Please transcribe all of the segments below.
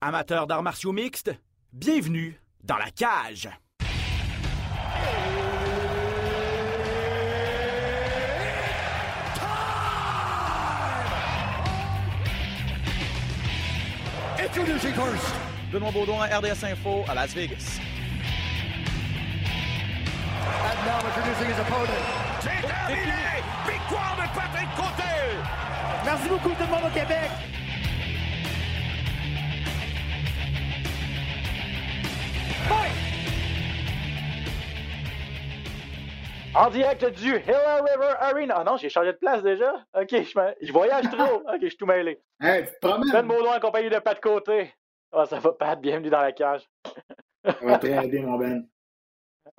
Amateurs d'arts martiaux mixtes, bienvenue dans la cage. Introducing first. Benoît Baudouin, RDS Info à Las Vegas. And now introducing his opponent. C'est terminé! Victoire de Patrick Côté! Merci beaucoup tout le monde au Québec. En direct du Hilla River Arena. Ah non, j'ai changé de place déjà? Ok, je, voyage trop. Ok, je suis tout mêlé. Hey, tu te promènes? Ben Baudouin en compagnie de Pat Côté. Ah, ça va, Pat. Bienvenue dans la cage. Va très bien, mon Ben.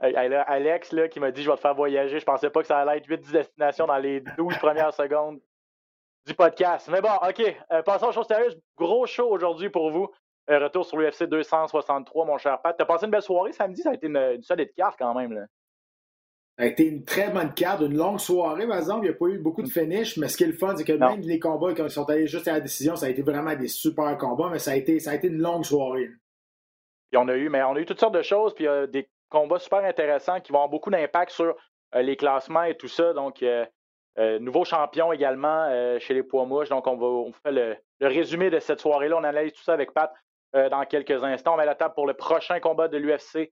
Hey, hey, là, Alex, là, qui m'a dit je vais te faire voyager. Je pensais pas que ça allait être 8-10 destinations dans les 12 premières secondes du podcast. Mais bon, OK. euh, passons aux choses sérieuses. Gros show aujourd'hui pour vous. Euh, retour sur l'UFC 263, mon cher Pat. T'as passé une belle soirée samedi? Ça a été une, une solide carte quand même. Là. Ça a été une très bonne carte, une longue soirée, par exemple. Il n'y a pas eu beaucoup de finish, mais ce qui est le fun, c'est que Non. même les combats qui sont allés juste à la décision, ça a été vraiment des super combats, mais ça a été, ça a été une longue soirée. Puis on a eu, mais on a eu toutes sortes de choses, puis euh, des combats super intéressants qui vont avoir beaucoup d'impact sur euh, les classements et tout ça. Donc, euh, nouveau champion également chez les poids mouches. Donc, on va on fait le, le résumé de cette soirée-là. On analyse tout ça avec Pat dans quelques instants. On met la table pour le prochain combat de l'UFC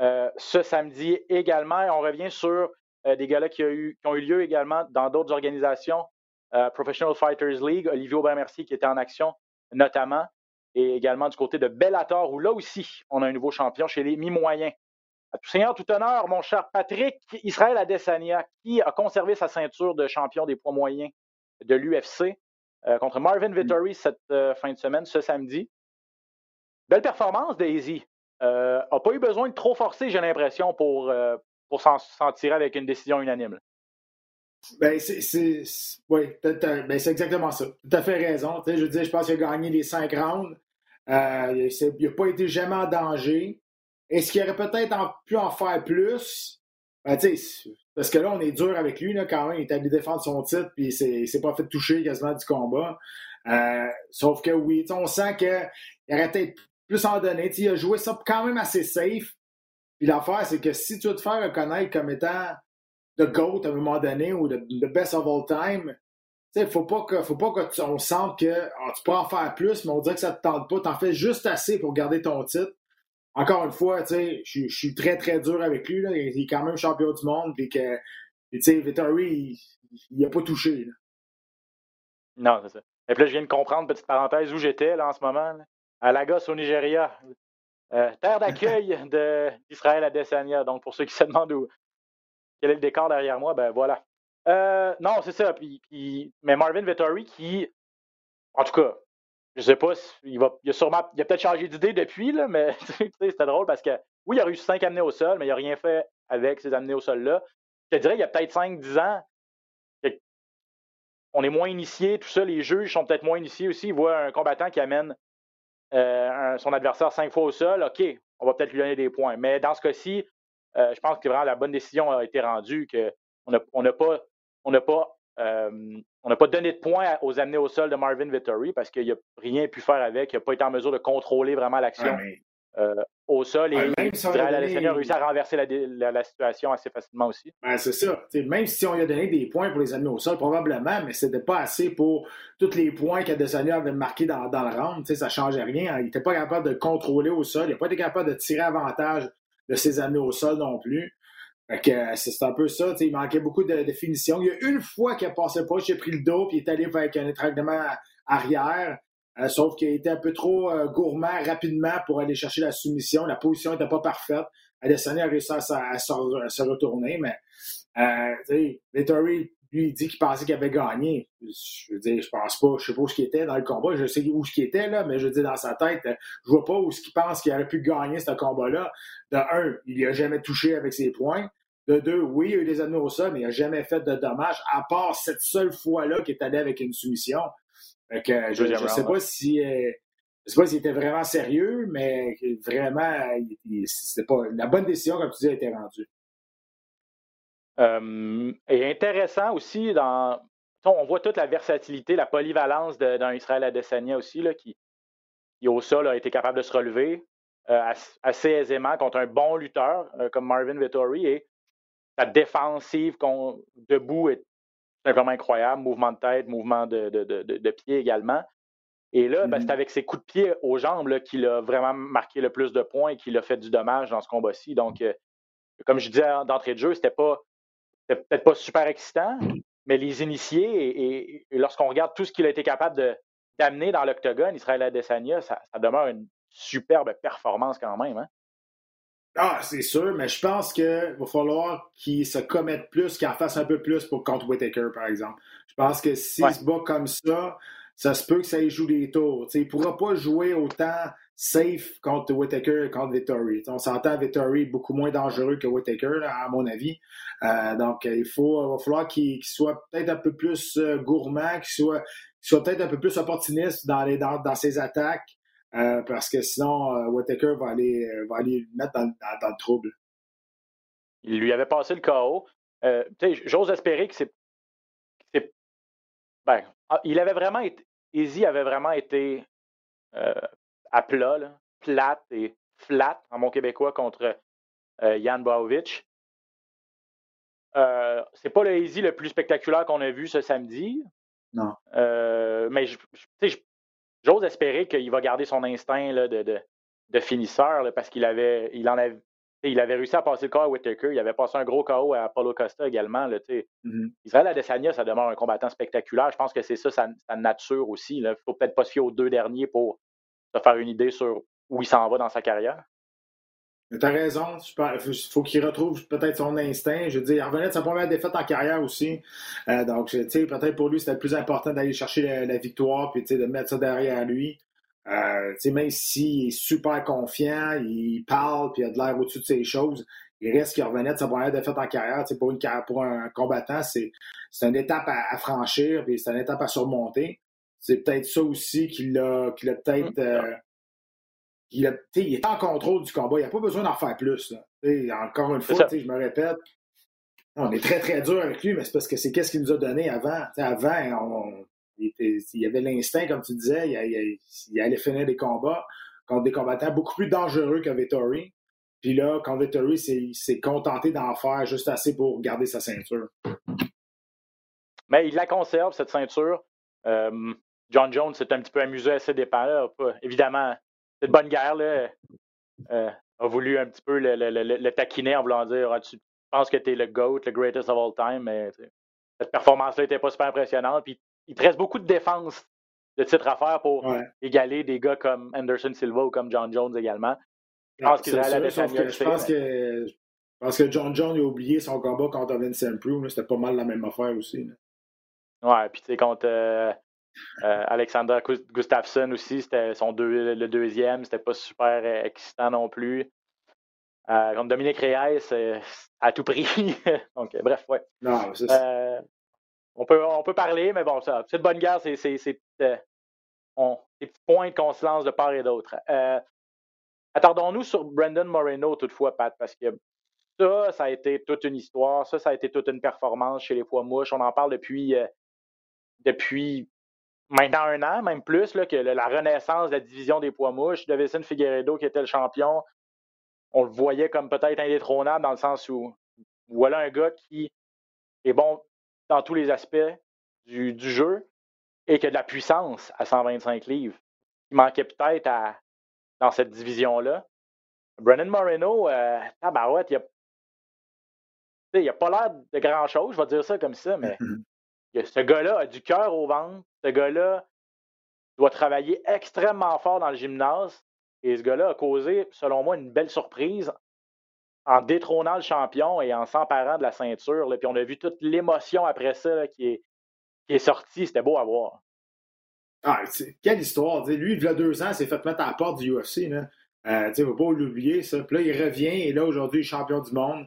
euh, ce samedi également. On revient sur euh, des gars-là qui, qui ont eu lieu également dans d'autres organisations. Euh, Professional Fighters League, Olivier Aubin-Mercier qui était en action notamment et également du côté de Bellator, où là aussi, on a un nouveau champion chez les mi-moyens. À tout seigneur, tout honneur, mon cher Patrick Israël Adesanya, qui a conservé sa ceinture de champion des poids moyens de l'UFC euh, contre Marvin Vittori cette euh, fin de semaine, ce samedi. Belle performance, Daisy. Euh, a pas eu besoin de trop forcer, j'ai l'impression, pour, euh, pour s'en tirer avec une décision unanime. Ben, c'est, oui, ben, c'est exactement ça. Tu as fait raison. Je veux dire, je pense qu'il a gagné les cinq rounds. Euh, il n'a pas été jamais en danger. Est-ce qu'il aurait peut-être pu en faire plus? Ben, parce que là, on est dur avec lui, là, quand même. Il est allé défendre son titre, puis il s'est- pas fait toucher quasiment du combat. Euh, sauf que oui, on sent qu'il aurait peut-être plus en donner. Tu il a joué ça quand même assez safe. Puis l'affaire, c'est que si tu veux te faire reconnaître comme étant de GOAT à un moment donné ou de, de best of all time, il faut pas que faut pas que tu- sente que ah, tu peux en faire plus, mais on dirait que ça te tente pas. T'en fais juste assez pour garder ton titre. Encore une fois, tu je suis très très dur avec lui. Là. Il est quand même champion du monde. Puis que tu sais, Vittori, il, il a pas touché. là. Non, c'est ça. Et puis là, je viens de comprendre, petite parenthèse, où j'étais là, en ce moment. là. À Lagos, au Nigeria. Euh, terre d'accueil de- d'Israël Adesanya. Donc, pour ceux qui se demandent où, quel est le décor derrière moi, ben voilà. Euh, non, c'est ça. Puis, puis- mais Marvin Vettori, qui, en tout cas, je sais pas, il, va, il a sûrement, il a peut-être changé d'idée depuis, là, mais c'était drôle parce que, oui, il a réussi 5 amenés au sol, mais il n'a rien fait avec ces amenés au sol-là. Je te dirais, il y a peut-être 5-10 ans, on est moins initié, tout ça, les juges sont peut-être moins initiés aussi. Ils voient un combattant qui amène euh, son adversaire cinq fois au sol, OK, on va peut-être lui donner des points. Mais dans ce cas-ci, euh, je pense que vraiment la bonne décision a été rendue, qu'on n'a on pas, euh, pas donné de points aux amenés au sol de Marvin Vittori parce qu'il n'a rien pu faire avec, il n'a pas été en mesure de contrôler vraiment l'action au sol et Ouais, même si on a donné- réussi à renverser la, dé- la- la situation assez facilement aussi. Ben, c'est ça. T'sais, même si on lui a donné des points pour les amener au sol, probablement, mais c'était pas assez pour tous les points qu'Adesanya avait marqués dans, dans le round. T'sais, ça changeait rien. Il n'était pas capable de contrôler au sol. Il n'a pas été capable de tirer avantage de ses amenés au sol non plus. Euh, c'est un peu ça. t'sais, Il manquait beaucoup de, de finition. Il y a une fois qu'il a passé pas, j'ai pris le dos puis il est allé avec un étranglement arrière. Euh, sauf qu'il était un peu trop euh, gourmand rapidement pour aller chercher la soumission. La position n'était pas parfaite. Adesanya a réussi à, se- retourner, mais euh, Vettori, lui, il dit qu'il pensait qu'il avait gagné. Je veux dire, je pense pas, je sais pas où ce qu'il était dans le combat, je sais où ce qu'il était, là, mais je dire, dans sa tête, euh, je vois pas où ce pense qu'il aurait pu gagner ce combat-là. De un, il a jamais touché avec ses points. De deux, oui, il a eu des anneaux au sol, mais il n'a jamais fait de dommages, à part cette seule fois-là qu'il est allé avec une soumission. Que, euh, je ne sais pas si. euh, je sais pas s'il était vraiment sérieux, mais vraiment, c'était pas. La bonne décision, comme tu dis, a été rendue. Euh, et intéressant aussi, dans, on voit toute la versatilité, la polyvalence d'un Israël Adesanya aussi, là, qui, qui au sol a été capable de se relever assez aisément contre un bon lutteur comme Marvin Vittori et sa défensive debout est simplement incroyable. Mouvement de tête, mouvement de, de, pied également. Et là, ben, c'est mm-hmm. avec ses coups de pied aux jambes qu'il a vraiment marqué le plus de points et qu'il a fait du dommage dans ce combat-ci. Donc, euh, comme je disais d'entrée de jeu, c'était pas peut-être pas super excitant, mais les initiés, et, lorsqu'on regarde tout ce qu'il a été capable d'amener dans l'octogone, Israël Adesanya, ça, ça demeure une superbe performance quand même. Hein? Ah, c'est sûr, mais je pense qu'il va falloir qu'il se commette plus, qu'il en fasse un peu plus pour contre Whitaker, par exemple. Je pense que s'il se bat comme ça, ça se peut que ça y joue des tours. il ne pourra pas jouer autant safe contre Whitaker et contre Vittori. on s'entend, Vittori est beaucoup moins dangereux que Whitaker, à mon avis. Euh, donc, il faut, va falloir qu'il soit peut-être un peu plus euh, gourmand, qu'il soit, soit peut-être un peu plus opportuniste dans, les, dans, dans ses attaques. Euh, parce que sinon, euh, Whitaker va aller, euh, va aller le mettre dans, le trouble. Il lui avait passé le KO. J'ose espérer que c'est. Ben, ah, il avait vraiment été. Easy avait vraiment été à plat, plate et flat en mon québécois contre Jan Boavich. c'est pas le Easy le plus spectaculaire qu'on a vu ce samedi. Non. mais je, j'ose espérer qu'il va garder son instinct de, finisseur parce qu'il avait, il en avait, il avait réussi à passer le KO à Whitaker. Il avait passé un gros KO à Paulo Costa également. Là, mm-hmm. Israël Adesanya, ça demeure un combattant spectaculaire. Je pense que c'est ça sa, nature aussi. Il ne faut peut-être pas se fier aux deux derniers pour se faire une idée sur où il s'en va dans sa carrière. Tu as raison. Il faut qu'il retrouve peut-être son instinct. Je veux dire, il revenait de sa première défaite en carrière aussi. Euh, donc, tu sais, peut-être pour lui, c'était le plus important d'aller chercher la, victoire puis de mettre ça derrière lui. Euh, même s'il est super confiant, il parle puis il a de l'air au-dessus de ses choses, il reste qu'il revenait de sa première défaite en carrière. Pour, une, pour un combattant, c'est une étape à, franchir puis c'est une étape à surmonter. C'est peut-être ça aussi qui l'a peut-être. Mmh. Euh, il, est en contrôle du combat. Il n'a pas besoin d'en faire plus. Encore une fois, je me répète, on est très, très dur avec lui, mais c'est parce que c'est qu'est-ce qu'il nous a donné avant. avant, il, avait l'instinct, comme tu disais, il, allait finir des combats contre des combattants beaucoup plus dangereux que Vittori. Puis là, quand Vittori s'est contenté d'en faire juste assez pour garder sa ceinture. Mais il la conserve, cette ceinture. Euh, John Jones s'est un petit peu amusé à ses dépens. Évidemment, cette bonne guerre, là, euh, a voulu un petit peu le, taquiner en voulant dire ah, Tu penses que tu es le GOAT, le greatest of all time, mais cette performance-là n'était pas super impressionnante. Puis il te reste beaucoup de défense de titres à faire pour égaler des gars comme Anderson Silva ou comme John Jones également. Je pense qu'il la Je pense que. Parce que John Jones a oublié son combat contre Vincent Prue. C'était pas mal la même affaire aussi. Ouais, puis tu sais, contre euh, euh, Alexander Gustafsson aussi, c'était son le deuxième, c'était pas super euh, excitant non plus. Euh, contre Dominique Reyes, à tout prix. Donc, bref, ouais. Non, on, peut, on peut parler, mais bon, ça, cette bonne guerre, c'est des petits points qu'on se lance de part et d'autre. Attardons-nous sur Brandon Moreno, toutefois, Pat, parce que ça, ça a été toute une histoire. Ça, ça a été toute une performance chez les poids mouches. On en parle depuis, depuis maintenant un an, même plus, là, que la renaissance de la division des poids mouches, de Vicente Figueredo qui était le champion, on le voyait comme peut-être indétrônable dans le sens où voilà un gars qui est bon dans tous les aspects du, jeu et qui a de la puissance à 125 livres. Il manquait peut-être dans cette division-là. Brennan Moreno, euh, il a, il a pas l'air de grand-chose, je vais dire ça comme ça, mais ce gars-là a du cœur au ventre. Ce gars-là doit travailler extrêmement fort dans le gymnase. Et ce gars-là a causé, selon moi, une belle surprise en détrônant le champion et en s'emparant de la ceinture. Puis on a vu toute l'émotion après ça qui, est, sortie. C'était beau à voir. Ah, quelle histoire. lui, il y a deux ans, s'est fait mettre à la porte du UFC. Il ne faut pas l'oublier, ça. Puis là, il revient et là, aujourd'hui, il est champion du monde.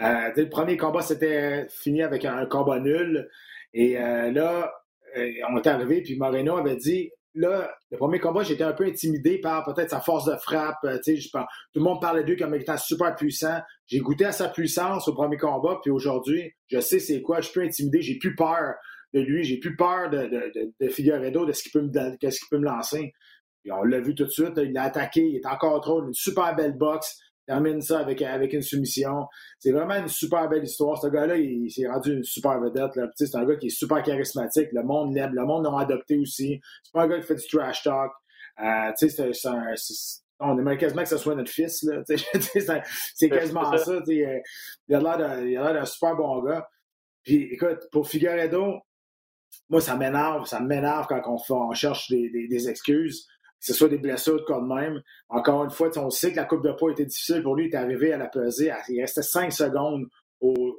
Euh, le premier combat, c'était fini avec un combat nul. Et euh, là, euh, on est arrivé, puis Moreno avait dit là, le premier combat, j'étais un peu intimidé par peut-être sa force de frappe. Euh, tout le monde parlait de lui comme étant super puissant. J'ai goûté à sa puissance au premier combat, puis aujourd'hui, je sais c'est quoi. Je suis plus intimidé, j'ai plus peur de lui, j'ai plus peur de, de, de, Figueredo, de ce qu'il peut peut me lancer. on l'a vu tout de suite, il a attaqué, il est encore trop, une super belle boxe, termine ça avec, avec une soumission. C'est vraiment une super belle histoire. Ce gars-là, il, s'est rendu une super vedette. C'est un gars qui est super charismatique. Le monde l'aime. Le monde l'a adopté aussi. C'est pas un gars qui fait du trash talk. Euh, c'est on aimerait quasiment que ce soit notre fils. c'est quasiment ça. il a l'air d'un super bon gars. Puis écoute, pour Figueredo, moi, ça m'énerve, ça m'énerve quand on, cherche des, excuses, ce soit des blessures de même. Encore une fois, on sait que la coupe de poids était difficile pour lui, il est arrivé à la peser, il restait cinq secondes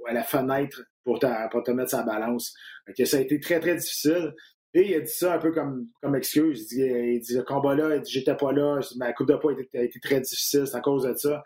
à la fenêtre pour te, mettre sa balance. Ça a été très, très difficile. Et il a dit ça un peu comme, comme excuse. Il dit, le combat-là, il dit j'étais pas là, ma coupe de poids a été, a été très difficile, c'est à cause de ça.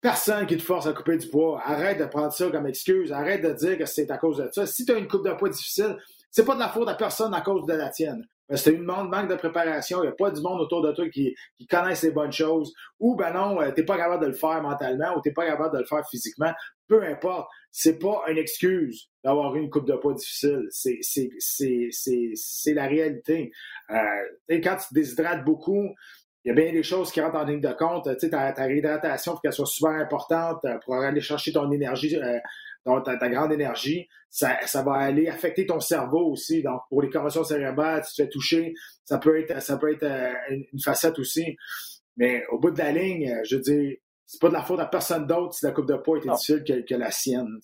Personne qui te force à couper du poids. Arrête de prendre ça comme excuse. Arrête de dire que c'est à cause de ça. Si tu as une coupe de poids difficile, c'est pas de la faute à personne à cause de la tienne. C'est une manque de préparation, il n'y a pas du monde autour de toi qui, qui les bonnes choses, ou ben non, euh, tu n'es pas capable de le faire mentalement, ou tu n'es pas capable de le faire physiquement. Peu importe, c'est pas une excuse d'avoir une coupe de poids difficile. C'est la réalité. Euh, quand tu déshydrates beaucoup, il y a bien des choses qui rentrent en ligne de compte. Tu sais, ta, ta réhydratation, il faut qu'elle soit super importante euh, pour aller chercher ton énergie donc ta, grande énergie, ça, va aller affecter ton cerveau aussi. Donc, pour les commotions cérébrales, si tu te fais toucher, ça peut être, ça peut être euh, une, facette aussi. Mais au bout de la ligne, euh, je veux dire, c'est pas de la faute à personne d'autre si la coupe de poids était difficile que, la sienne.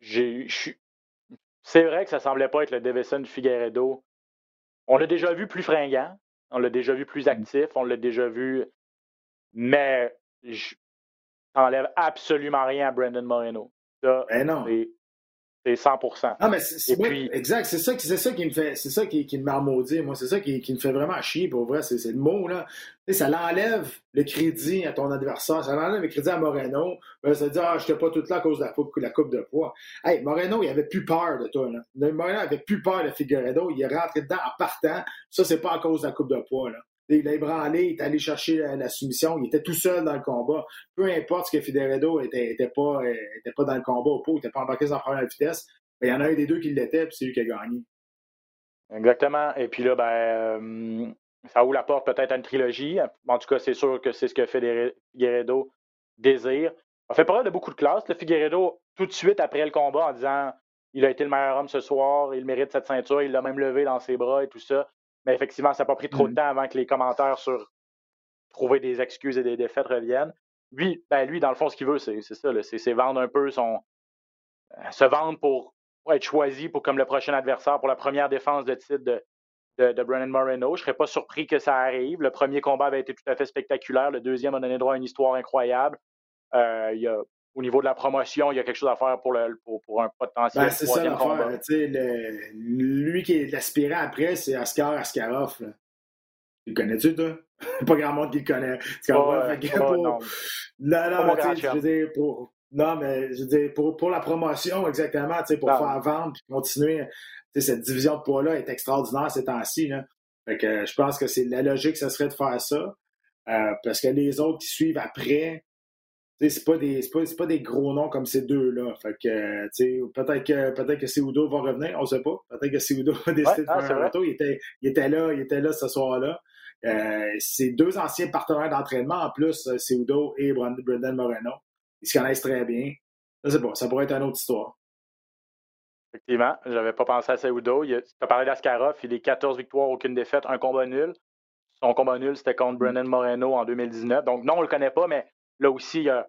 C'est vrai que ça semblait pas être le Davison Figueredo. On l'a déjà vu plus fringant, on l'a déjà vu plus mm. actif, on l'a déjà vu. Mais t'enlèves absolument rien à Brandon Moreno. Ça, ben non. C'est 100 Ah, mais c'est, puis... exact. C'est ça, c'est ça qui me fait, c'est ça qui, qui me marmaudit. Moi, c'est ça qui, qui, me fait vraiment chier, pour vrai. C'est, le mot, là. ça l'enlève le crédit à ton adversaire. Ça l'enlève le crédit à Moreno. Ben, ça dit, ah, je n'étais pas tout là à cause de la coupe, la coupe de poids. Hey, Moreno, il avait plus peur de toi, là. Moreno avait plus peur de Figueredo. Il est rentré dedans en partant. Ça, c'est pas à cause de la coupe de poids, là. Il a ébranlé, il est allé chercher la, soumission, il était tout seul dans le combat. Peu importe ce que Figueredo était, pas, était pas dans le combat au pot, il n'était pas embarqué en première vitesse, mais il y en a un des deux qui l'était, puis c'est lui qui a gagné. Exactement. Et puis là, ben, euh, ça ouvre la porte peut-être à une trilogie. En tout cas, c'est sûr que c'est ce que Figueredo désire. On fait parler de beaucoup de classes. Le Figueredo, tout de suite après le combat, en disant il a été le meilleur homme ce soir, il mérite cette ceinture, il l'a même levé dans ses bras et tout ça. Mais effectivement, ça n'a pas pris trop de mmh. temps avant que les commentaires sur trouver des excuses et des défaites reviennent. Lui, ben lui, dans le fond, ce qu'il veut, c'est ça, c'est vendre un peu son. Euh, se vendre pour, être choisi pour comme le prochain adversaire pour la première défense de titre de, de, Brennan Moreno. Je ne serais pas surpris que ça arrive. Le premier combat avait été tout à fait spectaculaire. Le deuxième a donné droit à une histoire incroyable. Euh, il y a au niveau de la promotion, il y a quelque chose à faire pour, le, pour, un potentiel ben, c'est ça l'affaire. Le, lui qui est l'aspirant après, c'est Oscar Askarov. Là. Tu le connais-tu, toi? pas grand monde qui le connaît. non. non, non, mais je veux dire, pour, non, mais je veux dire, pour, pour la promotion, exactement, pour faire vendre et continuer, cette division de poids-là est extraordinaire ces temps-ci. Que je pense que c'est la logique, ce serait de faire ça. Euh, parce que les autres qui suivent après, c'est pas des pas, pas, des gros noms comme ces deux-là. Fait que peut-être que peut-être que Seudo va revenir, on sait pas. Peut-être que Seudo va décider de ah, faire un retour. Il était, il était là, il était là ce soir-là. Euh, c'est deux anciens partenaires d'entraînement en plus, euh, Seudo et Brendan Moreno. Ils se connaissent très bien. Je sais pas, ça pourrait être une autre histoire. Effectivement, j'avais pas pensé à Seudo. Tu as parlé d'Askarov, il est 14 victoires, aucune défaite, un combat nul. Son combat nul, c'était contre mm. Brendan Moreno en 2019. Donc non, on le connaît pas, mais là aussi, il y a,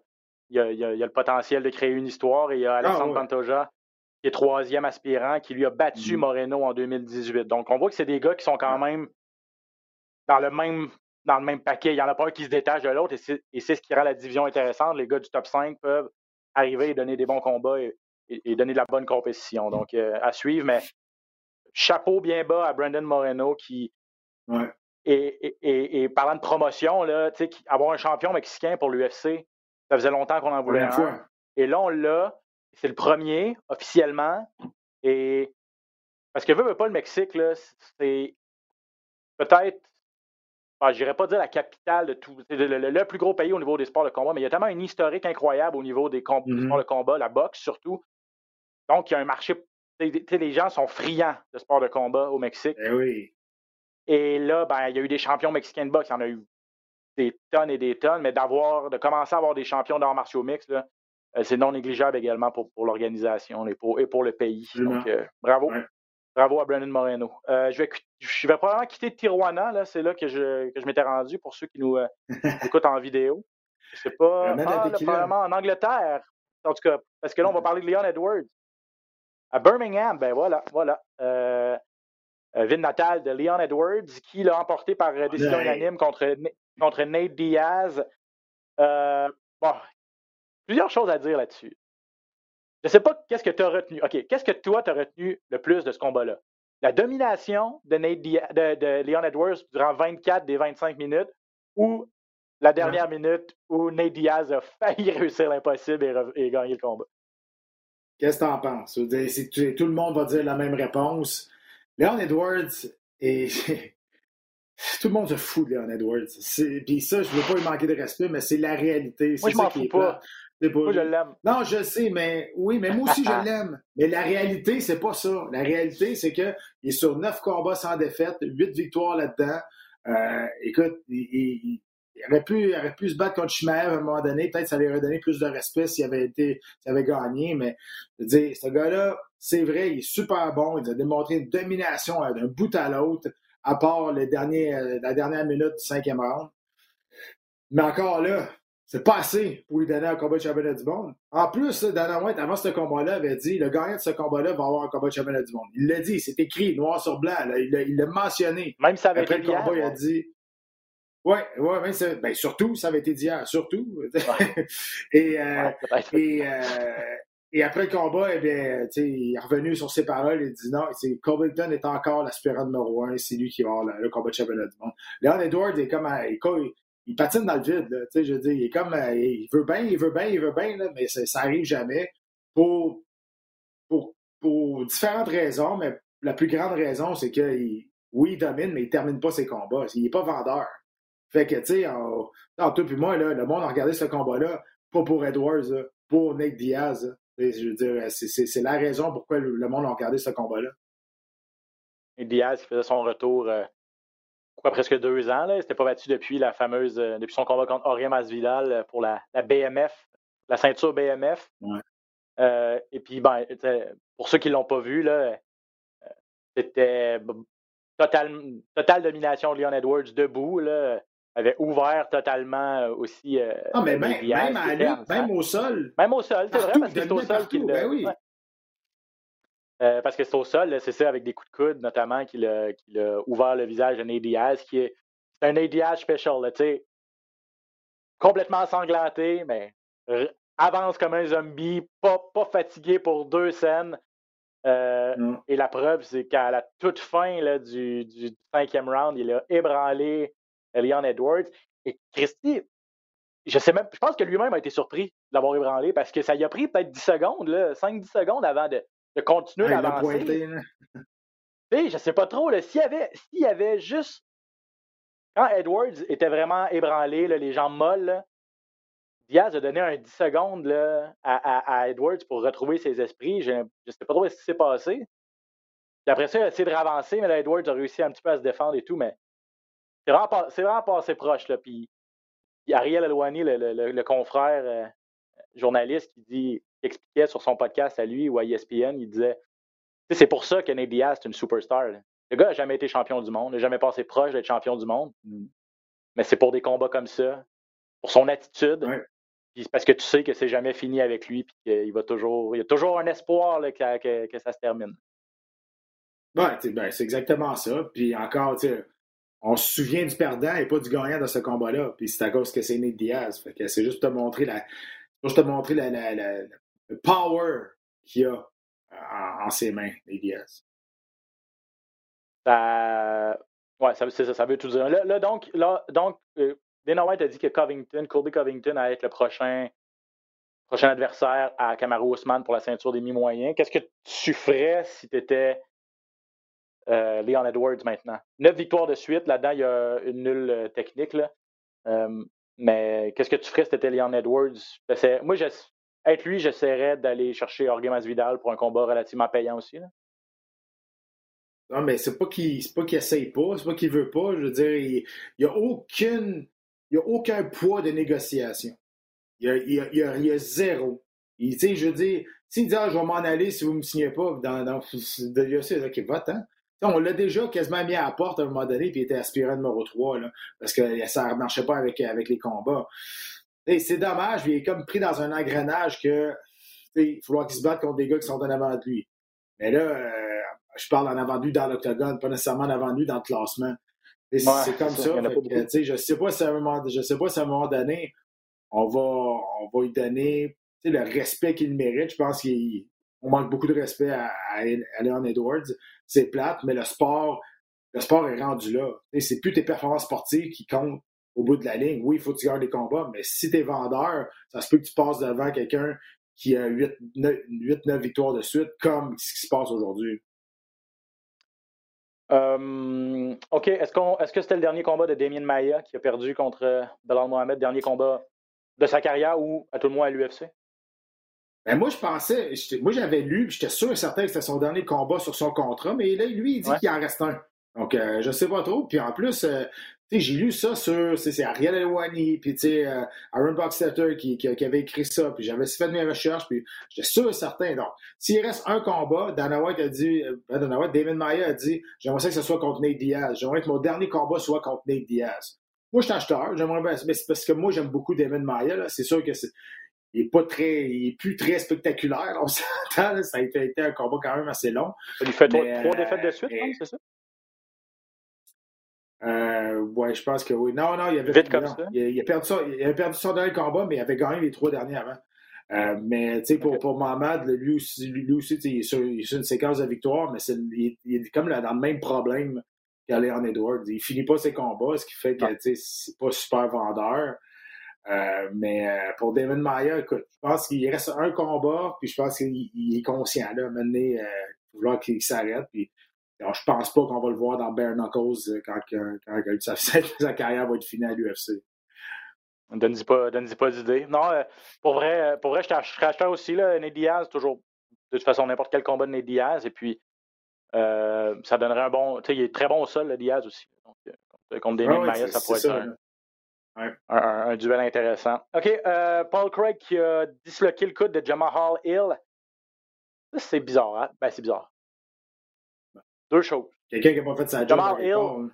il y, a, le potentiel de créer une histoire. Et il y a ah, Alexandre Pantoja, qui est troisième aspirant, qui lui a battu mm-hmm. Moreno en 2018. Donc, on voit que c'est des gars qui sont quand même dans le même dans le même paquet. Il n'y en a pas un qui se détache de l'autre et c'est ce qui rend la division intéressante. Les gars du top 5 peuvent arriver et donner des bons combats et, donner de la bonne compétition. Donc, euh, à suivre, mais chapeau bien bas à Brandon Moreno qui. Et, parlant de promotion, là, avoir un champion mexicain pour l'UFC, ça faisait longtemps qu'on en voulait un. Et là, on l'a. C'est le premier, officiellement. Et parce que veut, pas le Mexique, là, c'est peut-être. Je j'irais pas dire la capitale de tout. C'est le, plus gros pays au niveau des sports de combat, mais il y a tellement une historique incroyable au niveau des, sports mm-hmm. de combat, la boxe surtout. Donc, il y a un marché. Les gens sont friands de sports de combat au Mexique. Eh oui. Et là, ben, il y a eu des champions mexicains de boxe. Il y en a eu des tonnes et des tonnes, mais d'avoir, de commencer à avoir des champions d'arts martiaux mix, euh, c'est non négligeable également pour, pour l'organisation et pour, et pour le pays. Donc, euh, bravo. Bravo à Brandon Moreno. Euh, je, vais, je vais probablement quitter Tijuana, là, c'est là que je, que je m'étais rendu pour ceux qui nous écoutent en vidéo. Je sais pas. Ah, probablement en Angleterre. En tout cas, parce que là, on va parler de Leon Edwards. À Birmingham, ben voilà, voilà. Ville natale de Leon Edwards, qui l'a emporté par décision unanime contre contre Nate Diaz. Euh, bon, plusieurs choses à dire là-dessus. Je ne sais pas qu'est-ce que tu as retenu. OK, qu'est-ce que toi, tu as retenu le plus de ce combat-là? La domination de, Nate de, Leon Edwards durant 24 des 25 minutes ou la dernière minute où Nate Diaz a failli réussir l'impossible et, gagner le combat? Qu'est-ce que tu en penses? Tout le monde va dire la même réponse. Leon Edwards est, Tout le monde se fout de Leon Edwards. Puis ça, je ne veux pas lui manquer de respect, mais c'est la réalité. Moi, je m'en fous pas. Moi, je l'aime. Non, je sais, mais oui, mais moi aussi, je l'aime. Mais la réalité, c'est pas ça. La réalité, c'est qu'il est sur neuf combats sans défaite, huit victoires là-dedans. Euh, écoute, il, aurait pu, aurait pu se battre contre Shimaev à un moment donné. Peut-être que ça lui aurait donné plus de respect s'il avait été, s'il avait gagné. Mais je veux dire, ce gars-là, c'est vrai, il est super bon. Il a démontré une domination euh, d'un bout à l'autre à part le dernier, euh, la dernière minute du cinquième round. Mais encore là, c'est pas assez pour lui donner un combat de championnat du monde. En plus, Dana White, avant ce combat-là, avait dit le gagnant de ce combat-là va avoir un combat de championnat du monde. Il l'a dit, c'est écrit noir sur blanc. il l'a mentionné. Même si ça avait Après été le combat, il a dit. Oui, ouais, ben, surtout, ça avait été dit hier, surtout. et, euh, et, euh, et après le combat, eh bien, il est revenu sur ses paroles et dit non, Covington est encore l'aspirant numéro un, c'est lui qui va avoir le, combat de championnat du monde. Leon Edwards est comme il, patine dans le vide, je veux dire, il est comme il veut bien, il veut bien, il veut bien, mais ça, ça arrive jamais pour, pour, pour différentes raisons, mais la plus grande raison, c'est que oui, il domine, mais il termine pas ses combats. Il n'est pas vendeur. Fait que, tu sais, puis moi, là, le monde a regardé ce combat-là, pas pour Edwards, pour Nick Diaz. Je veux dire, c'est la raison pourquoi le, monde a regardé ce combat-là. Et Diaz qui faisait son retour euh, quoi, presque deux ans. Il s'était pas battu depuis la fameuse euh, depuis son combat contre Aurélien Masvidal euh, pour la, BMF, la ceinture BMF. et puis ben, pour ceux qui ne l'ont pas vu, c'était totale, totale domination de Leon Edwards debout. Là avait ouvert totalement euh, aussi. Euh, ah, mais même, même, à lui, même au sol. Même au sol, c'est vrai, parce que c'est au sol qu'il ben oui. euh, parce que c'est au sol, c'est ça, avec des coups de coude notamment, qu'il a, a, ouvert le visage de Nate Diaz, qui est, un Nate Diaz special, tu sais, complètement sanglanté, mais avance comme un zombie, pas, pas fatigué pour deux scènes. Euh, et la preuve, c'est qu'à la toute fin là, du, du, cinquième round, il a ébranlé Leon Edwards. Et Christy, je sais même, je pense que lui-même a été surpris de l'avoir ébranlé parce que ça lui a pris peut-être 10 secondes, 5-10 secondes avant de, continuer d'avancer. Je je sais pas trop, s'il y avait, s'il y avait juste. Quand Edwards était vraiment ébranlé, les jambes molles, Diaz a donné un 10 secondes à, Edwards pour retrouver ses esprits. Je ne sais pas trop ce qui s'est passé. Puis après ça, il a essayé de ravancer, mais Edwards a réussi un petit peu à se défendre et tout, mais c'est vraiment, vraiment, passé proche. Là. Puis, Ariel Elouani, le, confrère euh, journaliste, qui, dit, expliquait sur son podcast à lui ou à ESPN, il disait c'est pour ça que Nate Diaz est une superstar. Le gars n'a jamais été champion du monde, n'a jamais passé proche d'être champion du monde. Mais c'est pour des combats comme ça, pour son attitude. parce que tu sais que c'est jamais fini avec lui, puis qu'il va toujours. Il y a toujours un espoir que, que, ça se termine. ben, c'est exactement ça. Puis encore, tu sais, on se souvient du perdant et pas du gagnant de ce combat-là. Puis c'est à cause que c'est Nate Diaz. C'est juste te montrer la, te montrer la, le power qu'il a en, ses mains, Nate Diaz. Ça, ouais, ça, ça, ça veut tout dire. Là, donc, là, donc euh, Dana dit que Covington, Colby Covington allait être le prochain, prochain adversaire à Kamaru Ousmane pour la ceinture des mi-moyens. Qu'est-ce que tu ferais si tu étais euh, Leon Edwards maintenant. Neuf victoires de suite. Là-dedans, il y a une nulle euh, technique. Là. Euh, mais qu'est-ce que tu ferais si tu étais Leon Edwards? Moi, être lui, j'essaierais d'aller chercher Jorge Masvidal pour un combat relativement payant aussi. Non, mais c'est pas qu'il c'est pas qu'il essaye pas, c'est pas qu'il veut pas. Je veux dire, il n'y a aucune. Il y a aucun poids de négociation. Il y a, il y a, il y a, il y a zéro. Il, je veux dire, s'il dit ah, je vais m'en aller si vous ne me signez pas dans, dans de l'UFC, OK, vote, hein? On l'a déjà quasiment mis à la porte à un moment donné, puis il était aspirant numéro 3, là, parce que ça ne marchait pas avec, avec les combats. C'est dommage, il est comme pris dans un engrenage que il faut qu'il se batte contre des gars qui sont en avant de lui. Mais là, euh, je parle en avant de lui dans l'octogone, pas nécessairement en avant de lui dans le classement. c'est comme ça. je ne sais pas si à un moment, je sais pas si à un moment donné, on va, on va lui donner le respect qu'il mérite. Je pense qu'on manque beaucoup de respect à, à, Leon Edwards. C'est plate, mais le sport, le sport est rendu là. C'est plus tes performances sportives qui comptent au bout de la ligne. Oui, il faut que tu gardes des combats, mais si tu es vendeur, ça se peut que tu passes devant quelqu'un qui a 8-9 victoires de suite, comme ce qui se passe aujourd'hui. Euh, OK. Est-ce, que c'était le dernier combat de Damien Maya qui a perdu contre Belal Mohamed, dernier combat de sa carrière ou à tout le moins à l'UFC? Ben moi, je pensais, moi j'avais lu, j'étais sûr et certain que c'était son dernier combat sur son contrat, mais là, lui, il dit qu'il en reste un. Donc, euh, je sais pas trop. Puis en plus, euh, j'ai lu ça sur, c'est Ariel Elwani, puis euh, Aaron Boxstetter qui, qui, avait écrit ça, puis j'avais fait mes recherches, puis j'étais sûr et certain. Donc, s'il reste un combat, Dana White a dit, Dana White, David Maya a dit, j'aimerais ça que ce soit contre Nate Diaz. J'aimerais que mon dernier combat soit contre Nate Diaz. Moi, je suis acheteur. J'aimerais bien, mais c'est parce que moi, j'aime beaucoup David Maya. C'est sûr que c'est, il est pas très, il est plus très spectaculaire. On s'entend, ça a été, un combat quand même assez long. Il fait trois, défaites de suite, euh, c'est ça? Euh, ouais, je pense que oui. Non, non, il avait, Vite comme ça. Il, a perdu son, il avait perdu son dernier combat, mais il avait gagné les trois derniers avant. Euh, mais tu sais, pour, pour Mohamed, lui aussi, lui aussi il, est sur, il est sur une séquence de victoire, mais il, est comme là, dans le même problème qu'Aléon Edwards. Il finit pas ses combats, ce qui fait que c'est pas super vendeur. Euh, mais euh, pour David Maya, écoute, je pense qu'il reste un combat, puis je pense qu'il est conscient là, maintenant, euh, il vouloir qu'il s'arrête. Puis, alors, je pense pas qu'on va le voir dans Bare Knuckles euh, quand, quand, quand, sa, sa, carrière va être finie à l'UFC. Donne-y pas, donne pas d'idée. Non, pour vrai, pour vrai, je acheteur aussi, là, Nate Diaz, toujours, de toute façon, n'importe quel combat de Nate Diaz, et puis ça donnerait un bon, tu sais, il est très bon au sol, le Diaz aussi. Donc, contre David Maya, ça pourrait être un, un, duel intéressant. OK, euh, Paul Craig qui a disloqué le coude de Jamal Hill. C'est bizarre, hein? Ben, c'est bizarre. Deux choses. Quelqu'un qui n'a pas fait sa. Jamal Hill,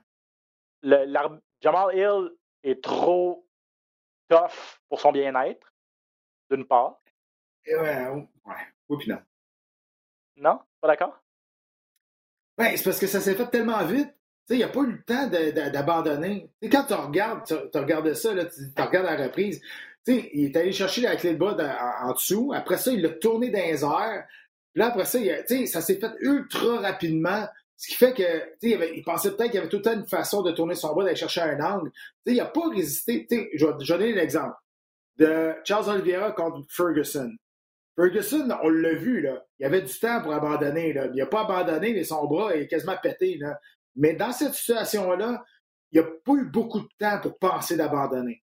le, Jamal Hill est trop tough pour son bien-être, d'une part. Ouais, ouais. Oui, puis non. Non? Pas d'accord? Ben, c'est parce que ça s'est fait tellement vite il n'y a pas eu le temps d'abandonner. Quand tu regardes, tu, regardes ça, tu, regardes la reprise, il est allé chercher la clé de bas en, dessous. Après ça, il l'a tourné dans les airs. Puis là, après ça, ça s'est fait ultra rapidement. Ce qui fait que, il, il, pensait peut-être qu'il y avait tout le temps une façon de tourner son bras, d'aller chercher un angle. il n'a pas résisté. Je vais donner l'exemple de Charles Oliveira contre Ferguson. Ferguson, on l'a vu, là. Il avait du temps pour abandonner, là. Il n'a pas abandonné, mais son bras est quasiment pété, là. Mais dans cette situation-là, il n'y a pas eu beaucoup de temps pour penser d'abandonner.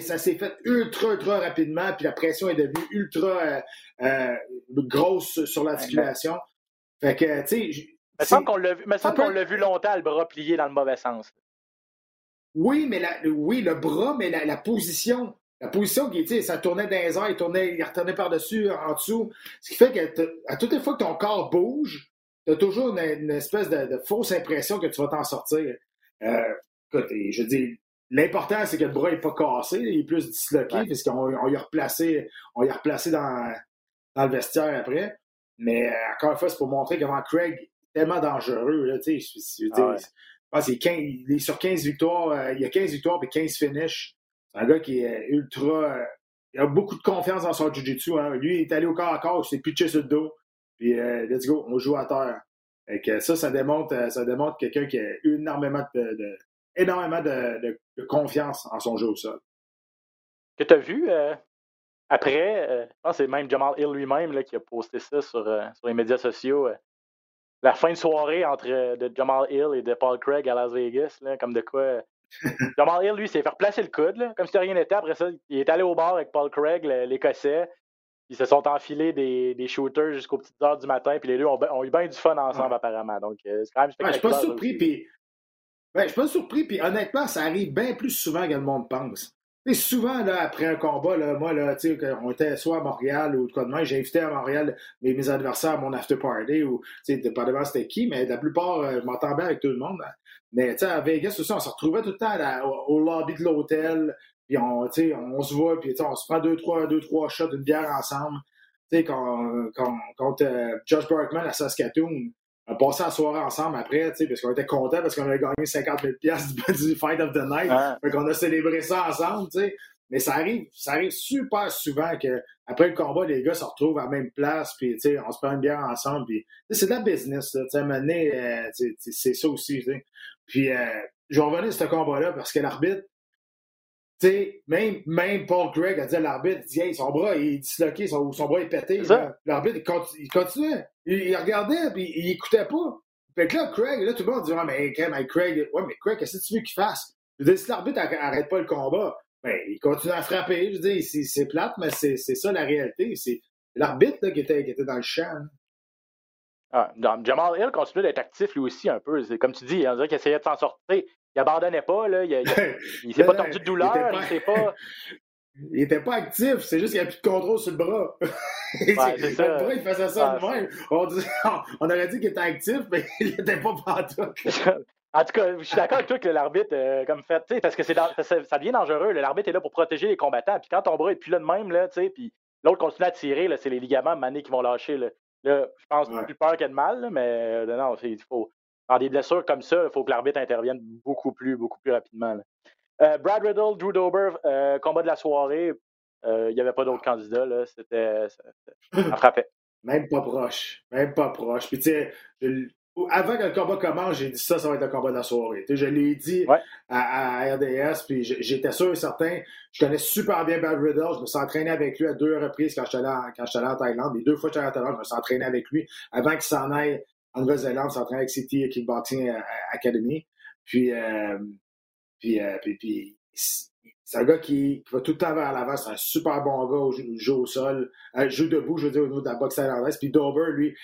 ça s'est fait ultra, ultra rapidement, puis la pression est devenue ultra euh, euh, grosse sur l'articulation. Fait que, tu sais. Me semble qu'on l'a vu, longtemps, le bras plié dans le mauvais sens. Oui, mais la, oui, le bras, mais la, position. La position qui ça tournait dans les airs, il, tournait, il retournait par-dessus, en dessous. Ce qui fait que à toutes les fois que ton corps bouge, tu as toujours une, espèce de, fausse impression que tu vas t'en sortir. Euh, écoute, je dis, l'important, c'est que le bras n'est pas cassé, il est plus disloqué, puisqu'on on y a replacé, on y a replacé dans, dans le vestiaire après. Mais euh, encore une fois, c'est pour montrer comment Craig est tellement dangereux. Là, ah pense qu'il est sur 15 victoires, euh, il y a 15 victoires et 15 finishes. C'est un gars qui est ultra. il a beaucoup de confiance dans son jiu-jitsu. Hein. Lui, il est allé au corps à corps, il s'est pitché sur le dos. Puis, euh, let's go, on joue à terre. Et que ça, ça démontre, euh, ça démontre quelqu'un qui a énormément de, énormément de, confiance en son jeu au sol. Que tu as vu euh, après, je pense que c'est même Jamal Hill lui-même qui a posté ça sur, sur les médias sociaux. la fin de soirée entre de Jamal Hill et de Paul Craig à Las Vegas, là, comme de quoi. Jamal Hill, lui, s'est fait placer le coude, comme si rien n'était. Après ça, il est allé au bar avec Paul Craig, l'Écossais. Ils se sont enfilés des, des shooters jusqu'aux petites heures du matin, puis les deux ont, ont eu bien du fun ensemble, apparemment. Donc, c'est quand même spectaculaire. je suis pas surpris, puis. je suis pas surpris, puis honnêtement, ça arrive bien plus souvent que le monde pense. Et souvent, là, après un combat, là, moi, là, on était soit à Montréal ou de quoi de même, j'ai invité à Montréal mes, mes, adversaires à mon after party, ou, dépendamment c'était qui, mais la plupart, euh, je m'entends bien avec tout le monde. Hein. Mais, tu sais, à Vegas, aussi, on se retrouvait tout le temps au, lobby de l'hôtel, puis on, on se voit, puis on se prend deux, trois, deux, trois shots, d'une bière ensemble. Tu sais, quand, quand, contre euh, Josh Berkman à Saskatoon, on a passé la soirée ensemble après, parce qu'on était contents parce qu'on avait gagné 50 000 du, du Fight of the Night. Fait qu'on a célébré ça ensemble, sais. Mais ça arrive, ça arrive super souvent que après le combat, les gars se retrouvent à la même place, puis on se prend une bière ensemble. Puis c'est de la business, là, euh, c'est ça aussi. Puis euh, je vais revenir sur ce combat-là parce que l'arbitre, même, même Paul Craig a dit à l'arbitre, il dit hey, son bras est disloqué, son, son bras est pété. L'arbitre, il, il continuait. Il, regardait, puis il écoutait pas. Fait que là, Craig, là, tout le monde dit ah, mais, Craig, ouais, mais Craig, qu'est-ce que tu veux qu'il fasse? Je veux dire, si l'arbitre n'arrête pas le combat, ben, il continue à frapper. Je veux dire, c'est plate, mais c'est ça la réalité. C'est l'arbitre qui était, qui était dans le champ. Ah, Jamal Hill continue d'être actif lui aussi un peu. Comme tu dis, on dirait qu'il essayait de s'en sortir il abandonnait pas, là. Il, il, s'est pas tordu de douleur, il, pas... pas. Il était pas actif, c'est juste qu'il n'y a plus de contrôle sur le bras. Ouais, ça. Il faisait ça de même? On, on, aurait dit qu'il était actif, mais il n'était pas pantoute. En tout cas, je suis d'accord avec toi que l'arbitre, euh, comme fait, parce que c'est ça devient dangereux. L'arbitre est là pour protéger les combattants. Puis quand ton bras est plus là de même, là, puis l'autre continue à tirer, c'est les ligaments manés qui vont lâcher. Là, là je pense ouais. plus peur qu'il y a de mal, mais euh, non, il faut, dans des blessures comme ça, il faut que l'arbitre intervienne beaucoup plus, beaucoup plus rapidement. Euh, Brad Riddle, Drew Dober, euh, combat de la soirée. Euh, il n'y avait pas d'autres candidats. C'était. Ça frappait. Même pas proche. Même pas proche. Puis, tu sais, avant que le combat commence, j'ai dit ça, ça va être le combat de la soirée. je l'ai dit à, RDS, puis j'étais sûr et certain. Je connais super bien Brad Riddle. Je me suis entraîné avec lui à deux reprises quand j'étais allé, en Thaïlande. Les deux fois que j'étais allé en Thaïlande, je me suis entraîné avec lui avant qu'il s'en aille en Nouvelle-Zélande, s'entraîne avec City Kickboxing Academy. Puis, euh, puis, euh, puis, puis c'est un gars qui, va tout le temps vers l'avant. C'est un super bon gars au jeu, au sol. Euh, joue debout, je veux dire, au niveau de la boxe thaïlandaise. Puis Dober, lui,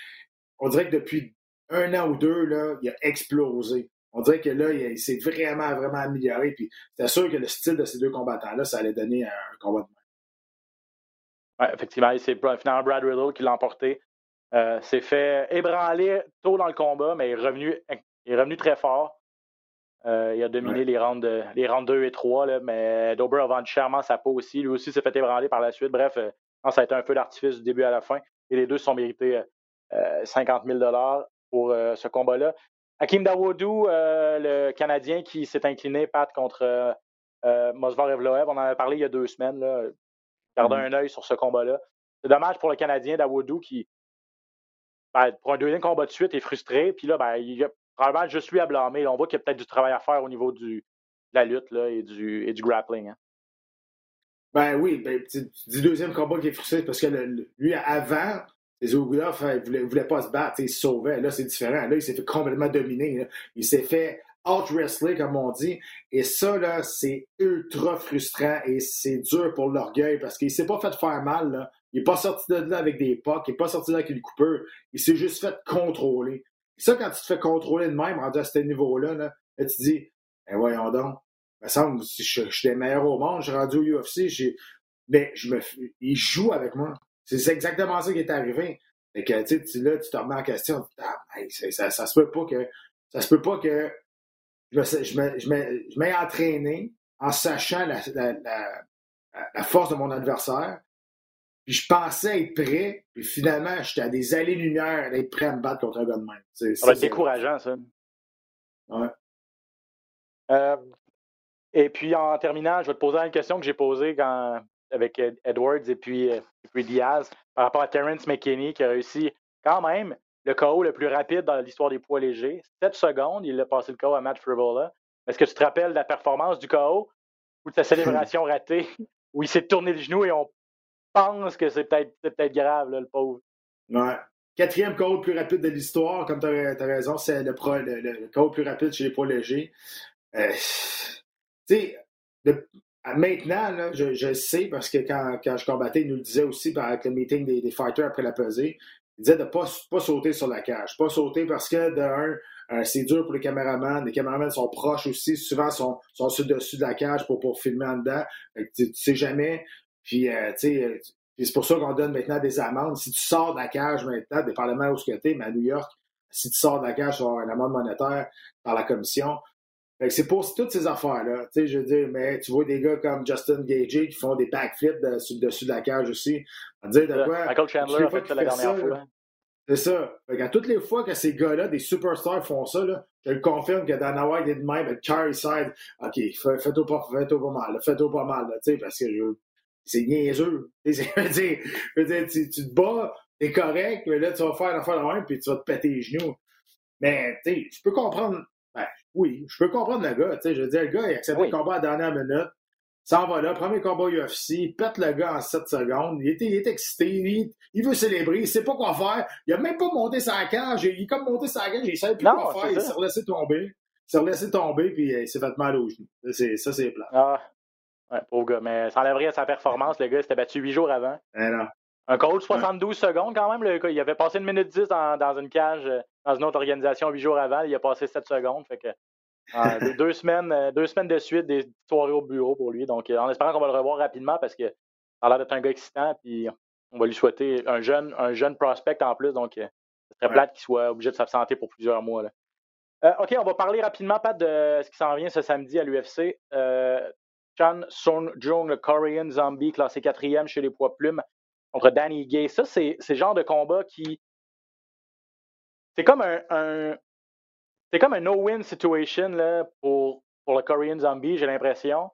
on dirait que depuis un an ou deux, là, il a explosé. On dirait que là, il, s'est vraiment, vraiment amélioré. Puis c'est sûr que le style de ces deux combattants-là, ça allait donner un, combat de main. Ouais, effectivement, c'est finalement Brad Riddle qui l'a emporté. Euh, s'est fait ébranler tôt dans le combat, mais est revenu, est revenu très fort. Euh, il a dominé les, rounds les rounds 2 et 3, là, mais Dober a vendu chèrement sa peau aussi. Lui aussi s'est fait ébranler par la suite. Bref, euh, ça a été un feu d'artifice du début à la fin. Et les deux se sont mérités 50 000 pour ce combat-là. Hakim Dawoudou, le Canadien qui s'est incliné, Pat, contre Mosvar Evloev. On en a parlé il y a deux semaines. Là. Mm-hmm. un œil sur ce combat-là. C'est dommage pour le Canadien Dawoudou qui, ben, pour un deuxième combat de suite, il est frustré. Puis là, ben, il y a probablement juste lui à blâmer. on voit qu'il y a peut-être du travail à faire au niveau de la lutte là, et, du, grappling. Hein. Ben oui, ben, du deuxième combat qui est frustré parce que lui, avant, les Ogulov, il voulait, voulait pas se battre, il se sauvait. Là, c'est différent. Là, il s'est fait complètement dominer. Il s'est fait out-wrestler, comme on dit. Et ça, là, c'est ultra frustrant et c'est dur pour l'orgueil parce qu'il s'est pas fait faire mal. Là. Il n'est pas sorti de là avec des pocs, il n'est pas sorti de là avec une coupeur. Il s'est juste fait contrôler. Et ça, quand tu te fais contrôler de même, rendu à ce niveau-là, là, tu te dis, ben voyons donc, il me semble, si je, suis le meilleur au monde, j'ai rendu au UFC, mais je me, il joue avec moi. C'est exactement ça qui est arrivé. Et que, tu sais, là, tu te remets en question. Ah, ça, ça, se peut pas que, ça se peut pas que je me, je m'ai entraîné en sachant la, force de mon adversaire, puis je pensais être prêt, puis finalement, j'étais à des allées-lumière d'être prêt à me battre contre un gars de même. ça va être décourageant, ça. Ouais. Euh, et puis, en terminant, je vais te poser une question que j'ai posée quand, avec Edwards et puis, euh, et puis Diaz par rapport à Terrence McKinney qui a réussi quand même le KO le plus rapide dans l'histoire des poids légers. 7 secondes, il a passé le KO à Matt Frivola. Est-ce que tu te rappelles de la performance du KO ou de sa célébration ratée où il s'est tourné le genou et on pense que c'est peut-être peut grave, le pauvre. Ouais. Quatrième KO le plus rapide de l'histoire, comme tu as, raison, c'est le, le, le, KO le plus rapide chez les poids légers. Euh, tu sais, maintenant, je, je, sais parce que quand, quand, je combattais, il nous le disait aussi avec le meeting des, des fighters après la pesée. Il disait de ne pas, pas sauter sur la cage. Pas sauter parce que, de un, euh, c'est dur pour les caméramans. Les caméramans sont proches aussi. Souvent, sont, sont sur dessus de la cage pour, pour filmer en dedans. tu, tu sais jamais. Puis, euh, tu sais, c'est pour ça qu'on donne maintenant des amendes. Si tu sors de la cage maintenant, dépendamment où ce que tu es, mais à New York, si tu sors de la cage, tu vas avoir une amende monétaire par la commission. c'est pour toutes ces affaires-là. Tu sais, je veux dire, mais tu vois des gars comme Justin Gagey qui font des backflips de, dessus de la cage aussi. On dire de quoi? Michael Chandler a fait, la dernière fois. C'est ça. Fait à toutes les fois que ces gars-là, des superstars, font ça, là, je le confirme que Dana White est de même, avec Charlie Side, OK, fais-toi pas, fais pas mal, fais-toi pas mal, tu sais, parce que c'est niaiseux. Je veux dire, je veux dire tu, tu, te bats, t'es correct, mais là, tu vas faire l'affaire de même, puis tu vas te péter les genoux. Mais, tu sais, je peux comprendre, ben, oui, je peux comprendre le gars, tu sais, je veux dire, le gars, il accepte le combat à la dernière minute, s'en va là, premier combat UFC, pète le gars en 7 secondes, il est, il est excité, il, veut célébrer, il sait pas quoi faire, il a même pas monté sa cage, il est comme monté sa cage, il sait plus quoi faire, il s'est laissé tomber, il s'est laissé tomber, puis il s'est fait mal aux genoux. Ça, c'est plat. Ah, ouais, pauvre gars, mais ça enlèverait sa performance, le gars s'était battu 8 jours avant. Eh non. Un coach 72 secondes quand même, le, il avait passé une minute 10 dans, dans une cage, euh, dans une autre organisation 8 jours avant, il a passé 7 secondes, fait que ah, deux, semaines, euh, deux semaines de suite, des soirées au bureau pour lui. Donc, euh, en espérant qu'on va le revoir rapidement parce que ça a l'air d'être un gars excitant. Puis, on va lui souhaiter un jeune, un jeune prospect en plus. Donc, ce serait plate qu'il soit obligé de s'absenter pour plusieurs mois. OK, on va parler rapidement, Pat, de ce qui s'en vient ce samedi à l'UFC. Chan Son Jung, le Korean Zombie, classé quatrième chez les poids plumes, contre Danny Gay. Ça, c'est le genre de combat qui. C'est comme un, c'est comme un no-win situation là, pour, pour le Korean Zombie, j'ai l'impression.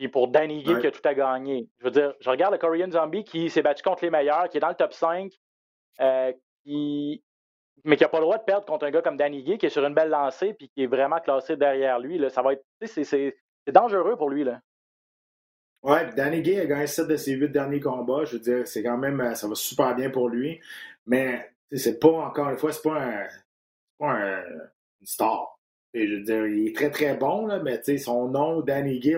Et pour Danny Gay qui a tout à gagner. Je veux dire, je regarde le Korean Zombie qui s'est battu contre les meilleurs, qui est dans le top 5, euh, qui... mais qui n'a pas le droit de perdre contre un gars comme Danny Gay qui est sur une belle lancée puis qui est vraiment classé derrière lui. Là. Ça va être. C'est dangereux pour lui. Là. Ouais, Danny Gay a gagné 7 de ses 8 derniers combats. Je veux dire, c'est quand même. Euh, ça va super bien pour lui. Mais c'est pas, encore une fois, c'est pas un pas un, une star. Et je veux dire, il est très très bon, là, mais son nom, Danny Gay,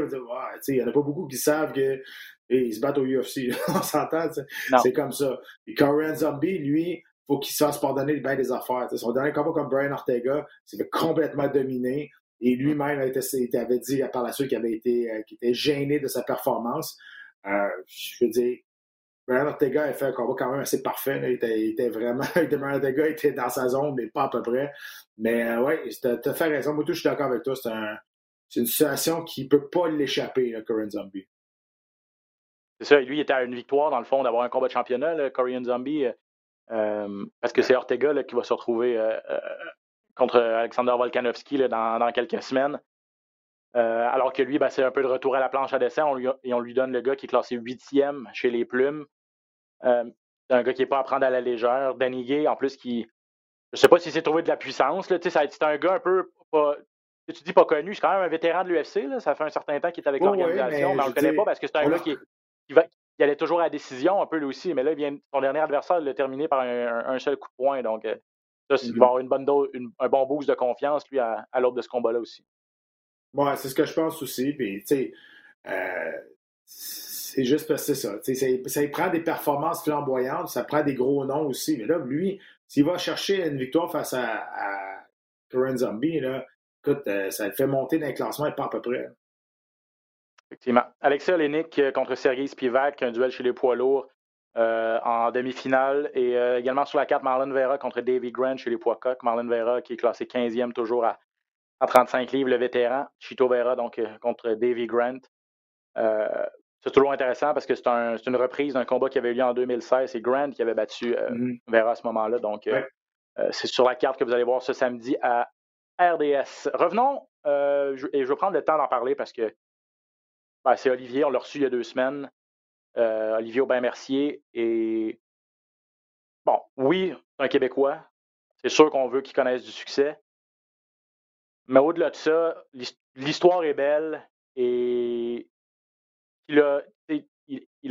il n'y en a pas beaucoup qui savent que il se battent au UFC. on s'entend, c'est comme ça. Et Korean Zombie, lui, faut qu'il se fasse pardonner le bain des affaires. son dernier combat comme Brian Ortega, s'est fait complètement dominer. Et lui-même avait dit par la suite qu'il avait été, euh, qu'il était gêné de sa performance. Euh, je veux dire, Brian Ortega a fait un combat quand même assez parfait. Il, était, il, était, vraiment. Brian Ortega était dans sa zone, mais pas à peu près. Mais euh, oui, tu as, fait raison. Moi, tout, je suis d'accord avec toi. C'est un, une situation qui ne peut pas l'échapper, Korean Zombie. C'est ça. Lui, il était à une victoire, dans le fond, d'avoir un combat de championnat, le Korean Zombie. Euh, parce que c'est Ortega là, qui va se retrouver contre Alexander Volkanovski dans, dans, quelques semaines. alors que lui, ben, c'est un peu de retour à la planche à dessin. On lui, et on lui donne le gars qui est classé huitième chez les plumes. Euh, c'est un gars qui n'est pas à prendre à la légère. Danny Gay, en plus, qui. Je sais pas s'il s'est trouvé de la puissance. C'est un gars un peu. Pas, tu dis pas connu, c'est quand même un vétéran de l'UFC. Ça fait un certain temps qu'il est avec l'organisation, mais, on ne le connaît pas parce que c'est un gars qui, va, qui, allait toujours à la décision, un peu lui aussi. Mais là, il vient, son dernier adversaire l'a terminé par un, seul coup de poing. Donc, il va avoir une bonne un bon boost de confiance, lui, à, à l'aube de ce combat-là aussi. Ouais, c'est ce que je pense aussi. Puis, tu sais, euh, c'est juste parce que c'est ça. Ça, prend des performances flamboyantes, ça prend des gros noms aussi. Mais là, lui, s'il va chercher une victoire face à, à Zombie, là, écoute, euh, ça le fait monter dans le classement et pas à peu près. Effectivement. Alexia Olenik euh, contre Sergei Spivak, un duel chez les poids lourds euh, en demi-finale. Et également sur la carte, Marlon Vera contre Davy Grant chez les poids coqs. Marlon Vera qui est classé 15e toujours à, 35 livres, le vétéran. Chito Vera donc contre Davy Grant c'est toujours intéressant parce que c'est une reprise d'un combat qui avait eu lieu en 2016. C'est Grant qui avait battu euh, mm-hmm. Vera à ce moment-là. Donc, euh, euh, c'est sur la carte que vous allez voir ce samedi à RDS. Revenons, et je vais prendre le temps d'en parler parce que ben, c'est Olivier, on l'a reçu il y a deux semaines. Olivier Aubin-Mercier. Et bon, oui, c'est un Québécois. C'est sûr qu'on veut qu'il connaisse du succès. Mais au-delà de ça, l'histoire est belle et il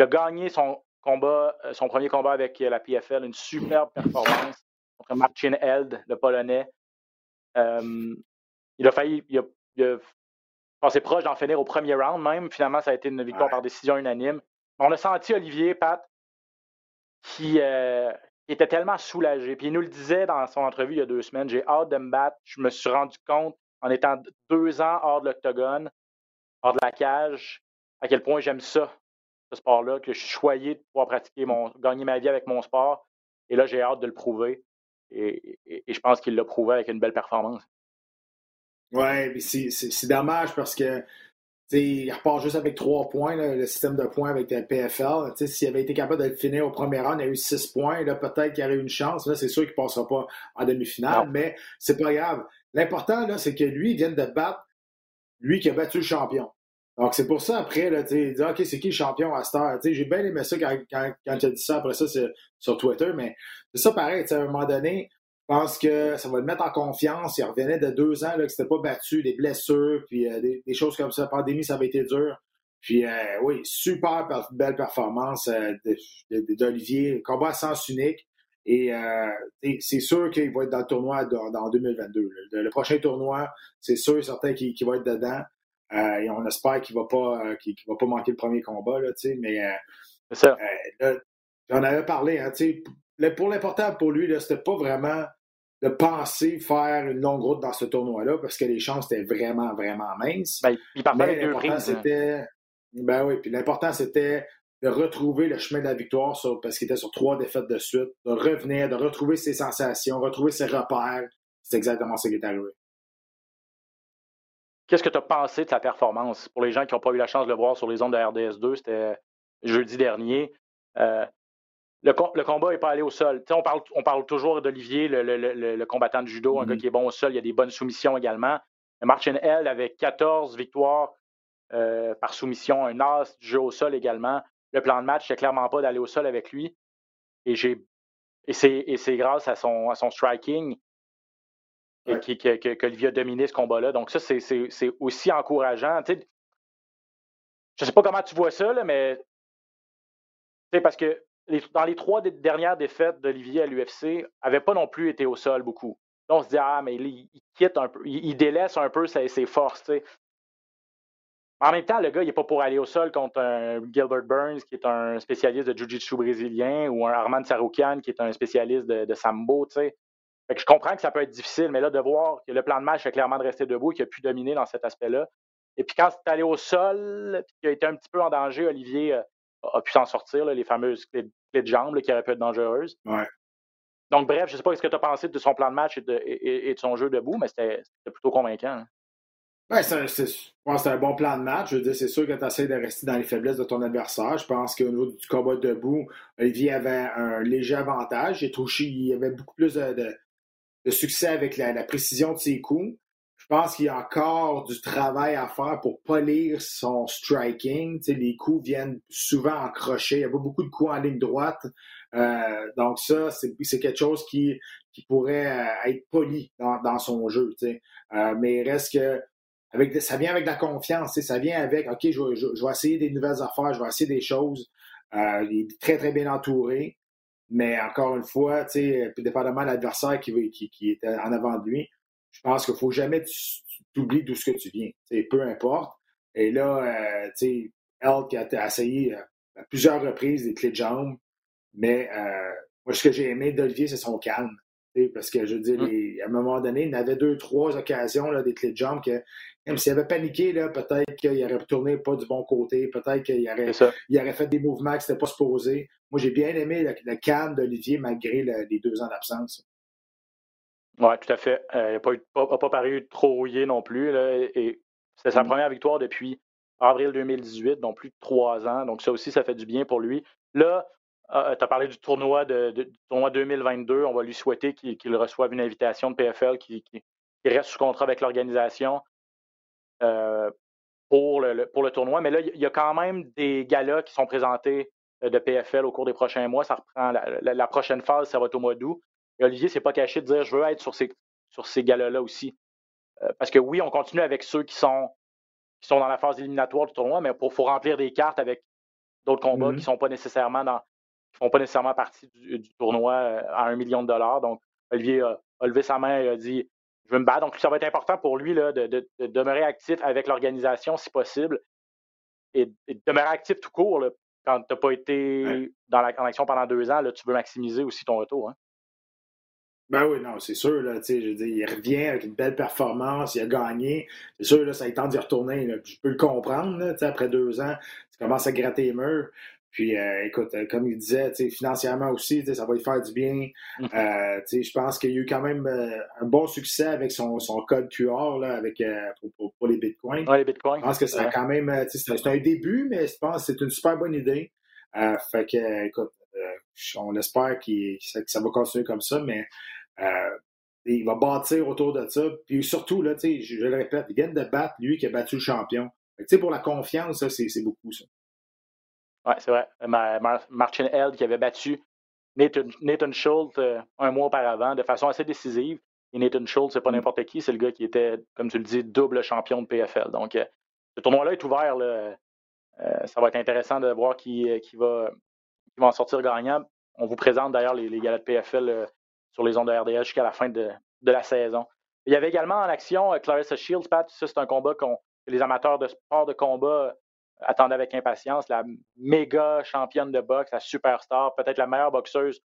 a, gagné son combat, euh, son premier combat avec euh, la PFL, une superbe performance contre Marcin Held, le Polonais. Euh, il a failli, il a, passé proche d'en finir au premier round même. Finalement, ça a été une victoire par décision unanime. On a senti Olivier, Pat, qui, euh, était tellement soulagé. Puis il nous le disait dans son entrevue il y a deux semaines, j'ai hâte de me battre. Je me suis rendu compte en étant deux ans hors de l'octogone, hors de la cage, à quel point j'aime ça, ce sport-là, que je suis choyé de pouvoir pratiquer mon, gagner ma vie avec mon sport. Et là, j'ai hâte de le prouver. Et, je pense qu'il l'a prouvé avec une belle performance. Oui, c'est dommage parce que il repart juste avec trois points, le système de points avec le PFL. S'il avait été capable de finir au premier round, il a eu six points. Là, peut-être qu'il aurait eu une chance. Là, c'est sûr qu'il ne passera pas en demi-finale, mais c'est pas grave. L'important, là, c'est que lui, il vienne de battre lui qui a battu le champion. Donc, c'est pour ça, après, là, tu dis, OK, c'est qui le champion à cette heure? J'ai bien aimé ça quand, quand, quand tu as dit ça après ça sur Twitter, mais c'est ça pareil. À un moment donné, pense que ça va le mettre en confiance. Il revenait de deux ans là, que c'était pas battu, des blessures, puis euh, des, choses comme ça. La pandémie, ça avait été dur. Puis euh, oui, super belle performance euh, d'Olivier. Combat à sens unique. Et c'est sûr qu'il va être dans le tournoi dans, 2022. Le, prochain tournoi, c'est sûr et certain qu'il va être dedans. Et on espère qu'il ne va, pas, va pas manquer le premier combat. Là, mais ça. j'en avais parlé. Hein, pour l'important pour lui, ce n'était pas vraiment de penser faire une longue route dans ce tournoi-là parce que les chances étaient vraiment, vraiment minces. Ben, il mais l'important, hein. c'était. Ben oui, puis l'important, c'était de retrouver le chemin de la victoire parce qu'il était sur trois défaites de suite, de revenir, de retrouver ses sensations, retrouver ses repères. C'est exactement ce qui est arrivé. Qu'est-ce que tu as pensé de sa performance? Pour les gens qui n'ont pas eu la chance de le voir sur les ondes de RDS2, c'était jeudi dernier. Euh, le, combat n'est pas allé au sol. on parle, on parle toujours d'Olivier, le, combattant de judo, un gars mm-hmm. qui est bon au sol. Il y a des bonnes soumissions également. Martin L avait 14 victoires euh, par soumission, un as du jeu au sol également. Le plan de match, c'est clairement pas d'aller au sol avec lui. Et, et c'est grâce à son, à son striking qu'Olivier a dominé ce combat-là. Donc, ça, c'est aussi encourageant. je ne sais pas comment tu vois ça, là, mais parce que dans les trois dernières défaites d'Olivier à l'UFC, n'avait pas non plus été au sol beaucoup. Là, on se dit, ah, mais il, quitte un peu, il, délaisse un peu ses, forces. En même temps, le gars, il n'est pas pour aller au sol contre un Gilbert Burns, qui est un spécialiste de Jiu-Jitsu brésilien, ou un Armand Saroukian, qui est un spécialiste de, Sambo. sais je comprends que ça peut être difficile, mais là, de voir que le plan de match est clairement de rester debout, qu'il a pu dominer dans cet aspect-là. Et puis quand c'est allé au sol, puis qu'il a été un petit peu en danger, Olivier euh, a, pu s'en sortir, les fameuses jambes qui auraient pu être dangereuses. Donc, bref, je ne sais pas ce que tu as pensé de son plan de match et de, son jeu debout, mais c'était plutôt convaincant. Hein. c'est un, bon plan de match. Je veux dire, c'est sûr que tu essaies de rester dans les faiblesses de ton adversaire. Je pense qu'au niveau du combat debout, Olivier avait un léger avantage. Il y avait beaucoup plus de, de succès avec la, précision de ses coups. Je pense qu'il y a encore du travail à faire pour polir son striking. les coups viennent souvent en crochet. Il y a pas beaucoup de coups en ligne droite. Euh, donc ça, c'est quelque chose qui, pourrait euh, être poli dans, son jeu. Euh, mais il reste que avec, ça vient avec de la confiance. Ça vient avec OK, je, vais essayer des nouvelles affaires, je vais essayer des choses. il est très, très bien entouré. Mais encore une fois, dépendamment de l'adversaire qui, qui, qui était en avant de lui, je pense qu'il ne faut jamais t'oublier d'où ce que tu viens. peu importe. Et là, euh, tu sais, Elk a, essayé euh, à plusieurs reprises des clés de jambes, mais euh, moi, ce que j'ai aimé d'Olivier, c'est son calme. Parce que je veux dire, à un moment donné, il avait deux, trois occasions là, des clés de jambes que même s'il avait paniqué, peut-être qu'il aurait tourné pas du bon côté, peut-être qu'il aurait, il aurait fait des mouvements qui n'étaient pas supposés. Moi, j'ai bien aimé le, calme d'Olivier malgré les deux ans d'absence. Oui, tout à fait. Euh, il n'a pas, pas, paru trop rouillé non plus. et c'est sa mmh. première victoire depuis avril 2018, donc plus de trois ans. Donc ça aussi, ça fait du bien pour lui. Là, ah, tu as parlé du tournoi, de, tournoi 2022. On va lui souhaiter qu'il reçoive une invitation de PFL, qui, reste sous contrat avec l'organisation euh, pour, le, pour le tournoi. Mais là, il y a quand même des galas qui sont présentés euh, de PFL au cours des prochains mois. Ça reprend la, prochaine phase, ça va être au mois d'août. Et Olivier s'est pas caché de dire je veux être sur ces, sur ces galas-là aussi. Euh, parce que oui, on continue avec ceux qui sont, qui sont dans la phase éliminatoire du tournoi, mais il faut remplir des cartes avec d'autres combats qui ne mm-hmm. sont pas nécessairement dans, qui font pas nécessairement partie du, tournoi euh, à un million de dollars. Donc, Olivier a, levé sa main et a dit je veux me battre. Donc, ça va être important pour lui là, de, demeurer actif avec l'organisation si possible et, de demeurer actif tout court. quand tu n'as pas été dans la, en action pendant deux ans, là, tu veux maximiser aussi ton retour. Hein. Ben oui, non, c'est sûr. Là, je veux dire, il revient avec une belle performance, il a gagné. C'est sûr, là, ça a temps d'y retourner. je peux le comprendre. Là, après deux ans, tu commences à gratter les murs. Puis, euh, écoute, euh, comme il disait, financièrement aussi, ça va lui faire du bien. Mm-hmm. Euh, je pense qu'il y a eu quand même un bon succès avec son, son code QR là, avec, pour, pour, les bitcoins. Ouais, les bitcoins. Je pense que c'est quand même, c'est un début, mais je pense que c'est une super bonne idée. fait que, écoute, on espère que ça va continuer comme ça, mais il va bâtir autour de ça. Puis surtout, là, je, je le répète, il vient de battre lui qui a battu le champion. Pour la confiance, c'est beaucoup ça. Oui, c'est vrai. Martin Held qui avait battu Nathan, Schultz euh, un mois auparavant de façon assez décisive. Et Nathan Schultz, c'est pas mm. n'importe qui, c'est le gars qui était, comme tu le dis, double champion de PFL. Donc, euh, ce tournoi-là est ouvert. Euh, ça va être intéressant de voir qui, qui, va, qui va en sortir gagnant. On vous présente d'ailleurs les, les galas de PFL sur les ondes de RDS jusqu'à la fin de, de, la saison. Il y avait également en action Clarissa Shields, Pat. Ça, c'est un combat que les amateurs de sport de combat attendait avec impatience la méga championne de boxe, la superstar, peut-être la meilleure boxeuse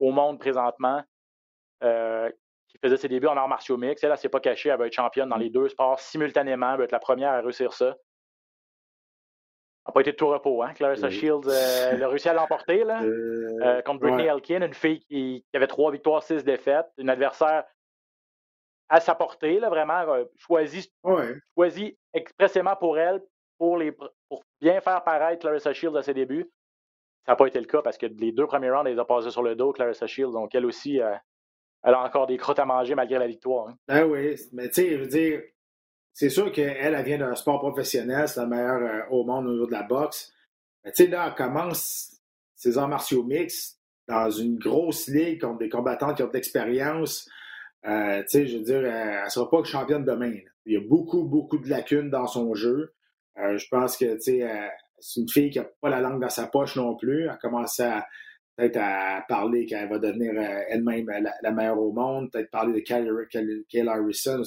au monde présentement, euh, qui faisait ses débuts en arts martiaux mix. Elle, elle s'est pas cachée, elle va être championne dans les deux sports simultanément, elle va être la première à réussir ça. N'a pas été de tout repos, hein? Clarissa Shields, euh, elle a réussi à l'emporter là, euh, contre Brittany Elkin, une fille qui, avait trois victoires, six défaites, une adversaire à sa portée, là, vraiment choisie, choisie expressément pour elle, pour, les, pour bien faire paraître Clarissa Shields à ses débuts. Ça n'a pas été le cas parce que les deux premiers rounds, elle les a passés sur le dos, Clarissa Shields. Donc, elle aussi, euh, elle a encore des crottes à manger malgré la victoire. Hein. Ben oui, mais tu sais, je veux dire, c'est sûr qu'elle, elle vient d'un sport professionnel, c'est la meilleure euh, au monde au niveau de la boxe. Tu sais, là, elle commence ses arts martiaux mix dans une grosse ligue contre des combattants qui ont de l'expérience. Euh, tu sais, je veux dire, elle ne sera pas championne demain. Il y a beaucoup, beaucoup de lacunes dans son jeu. Euh, je pense que c'est une fille qui n'a pas la langue dans sa poche non plus. Elle a commencé à peut-être à parler qu'elle va devenir elle-même la, meilleure au monde, peut-être parler de Kayla Harrison.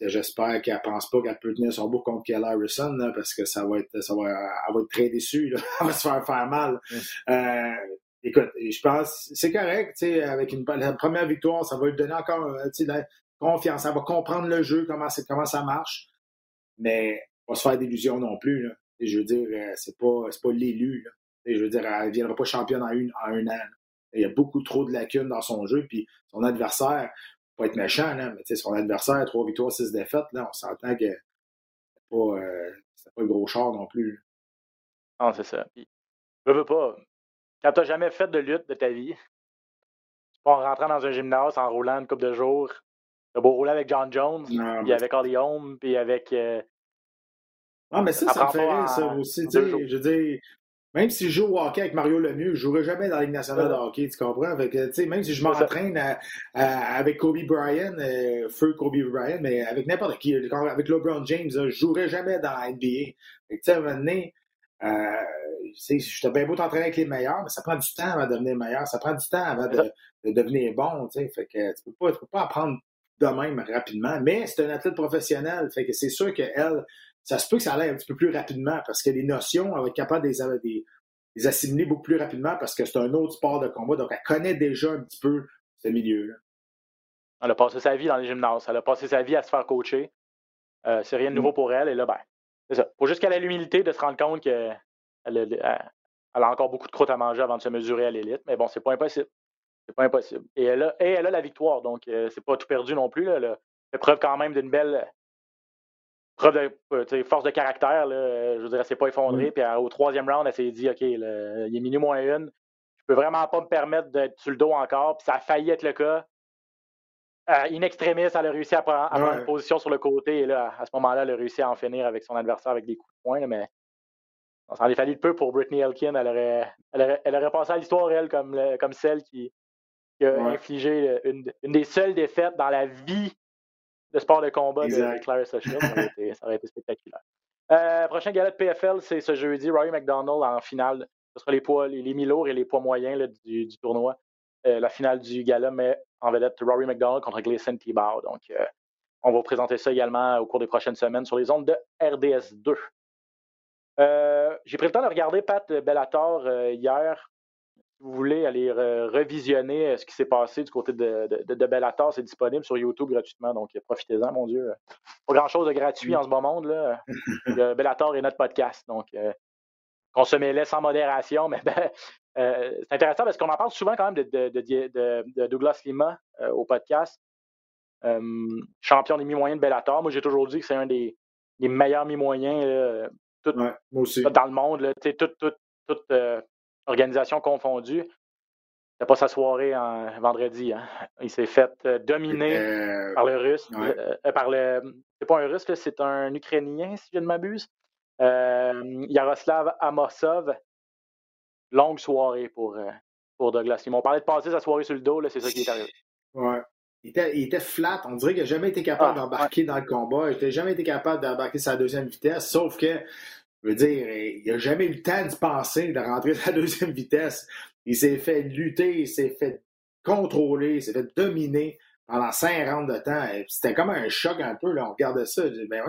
J'espère qu'elle ne pense pas qu'elle peut tenir son bout contre Kayla Harrison parce que ça va être, ça va, elle va être très déçue. elle va se faire faire mal. Euh, écoute, je pense c'est correct. Avec une, la première victoire, ça va lui donner encore la confiance. Elle va comprendre le jeu, comment, comment ça marche. Mais pas se faire d'illusions non plus. Là. Et je veux dire, euh, c'est pas, pas l'élu. Je veux dire, elle ne viendra pas championne en, une, en un an. Il y a beaucoup trop de lacunes dans son jeu. Puis son adversaire, pas être méchant, là, mais son adversaire, trois victoires, six défaites, là, on s'entend que c'est pas, euh, pas le gros char non plus. Non, c'est ça. je veux pas. Quand t'as jamais fait de lutte de ta vie, peux rentrer dans un gymnase en roulant une couple de jours. T'as beau rouler avec John Jones, puis avec Holly Holm, puis avec euh, ah, mais ça, ça, me fait rire, ça aussi. Je veux dire, même si je joue au hockey avec Mario Lemieux, je ne jouerai jamais dans la Ligue nationale de hockey, tu comprends? Avec, même si je m'entraîne avec Kobe Bryant, euh, feu Kobe Bryant, mais avec n'importe qui, avec LeBron James, je ne jouerai jamais dans la NBA. Tu sais, à un moment donné, euh, je bien beau t'entraîner avec les meilleurs, mais ça prend du temps avant de devenir meilleur. Ça prend du temps avant de, devenir bon. Fait que tu ne peux, peux, pas apprendre de même rapidement. Mais c'est un athlète professionnel. Fait que c'est sûr qu'elle, ça se peut que ça aille un petit peu plus rapidement parce que les notions, elle va être capable de les, assimiler beaucoup plus rapidement parce que c'est un autre sport de combat. Donc, elle connaît déjà un petit peu ce milieu-là. Elle a passé sa vie dans les gymnases. Elle a passé sa vie à se faire coacher. Euh, c'est rien de nouveau mm. pour elle. Et là, ben, c'est ça. Faut juste qu'elle ait l'humilité de se rendre compte qu'elle a, encore beaucoup de croûte à manger avant de se mesurer à l'élite. Mais bon, c'est pas impossible. C'est pas impossible. Et elle a, elle a la victoire. Donc, euh, c'est pas tout perdu non plus. Elle a fait preuve quand même d'une belle preuve de euh, force de caractère. Là, je veux dire, s'est pas effondrée. Puis au troisième round, elle s'est dit OK, il est minuit moins une. Je peux vraiment pas me permettre d'être sur le dos encore. Puis ça a failli être le cas. Euh, in extremis, elle a réussi à prendre, une position sur le côté. Et là, à ce moment-là, elle a réussi à en finir avec son adversaire avec des coups de poing. mais ça en est fallu peu pour Britney Elkin. Elle aurait, elle aurait, passé à l'histoire, elle, comme, comme celle qui, a infligé une, une, des seules défaites dans la vie de sport de combat de Clarissa Shields. Ça aurait été, spectaculaire. Euh, prochain galette PFL, c'est ce jeudi. Rory McDonald en finale. Ce sera les poids, les, mi-lourds et les poids moyens du, tournoi. la finale du gala met en vedette Rory McDonald contre Gleason Tebow. Donc, on va vous présenter ça également au cours des prochaines semaines sur les ondes de RDS 2. J'ai pris le temps de regarder Pat Bellator hier vous voulez aller revisionner ce qui s'est passé du côté de, de, Bellator, c'est disponible sur YouTube gratuitement, donc profitez-en, mon Dieu. Pas grand-chose de gratuit en ce moment. Là. Bellator est notre podcast, donc consommez-les sans modération, mais ben, c'est intéressant parce qu'on en parle souvent quand même de, Douglas Lima au podcast. champion des mi-moyens de Bellator. Moi, j'ai toujours dit que c'est un des, meilleurs mi-moyens dans le monde. Là, tout, tout, tout, organisation confondue. C'était pas sa soirée en vendredi. Hein. Il s'est fait euh, dominer euh, par le russe. Euh, par le. C'est pas un russe, c'est un Ukrainien, si je ne m'abuse. Yaroslav Amosov. Longue soirée pour, pour Douglas. Ils m'ont parlé de passer sa soirée sur le dos, c'est ça qui est arrivé. Ouais. Il était, il était, flat. On dirait qu'il n'a jamais été capable ah, d'embarquer dans le combat. Il n'a jamais été capable d'embarquer sa deuxième vitesse. Sauf que je veux dire, il n'a jamais eu le temps de penser de rentrer à la deuxième vitesse. Il s'est fait lutter, il s'est fait contrôler, il s'est fait dominer pendant cinq rounds de temps. C'était comme un choc un peu. Là. On regardait ça. Je dis, ben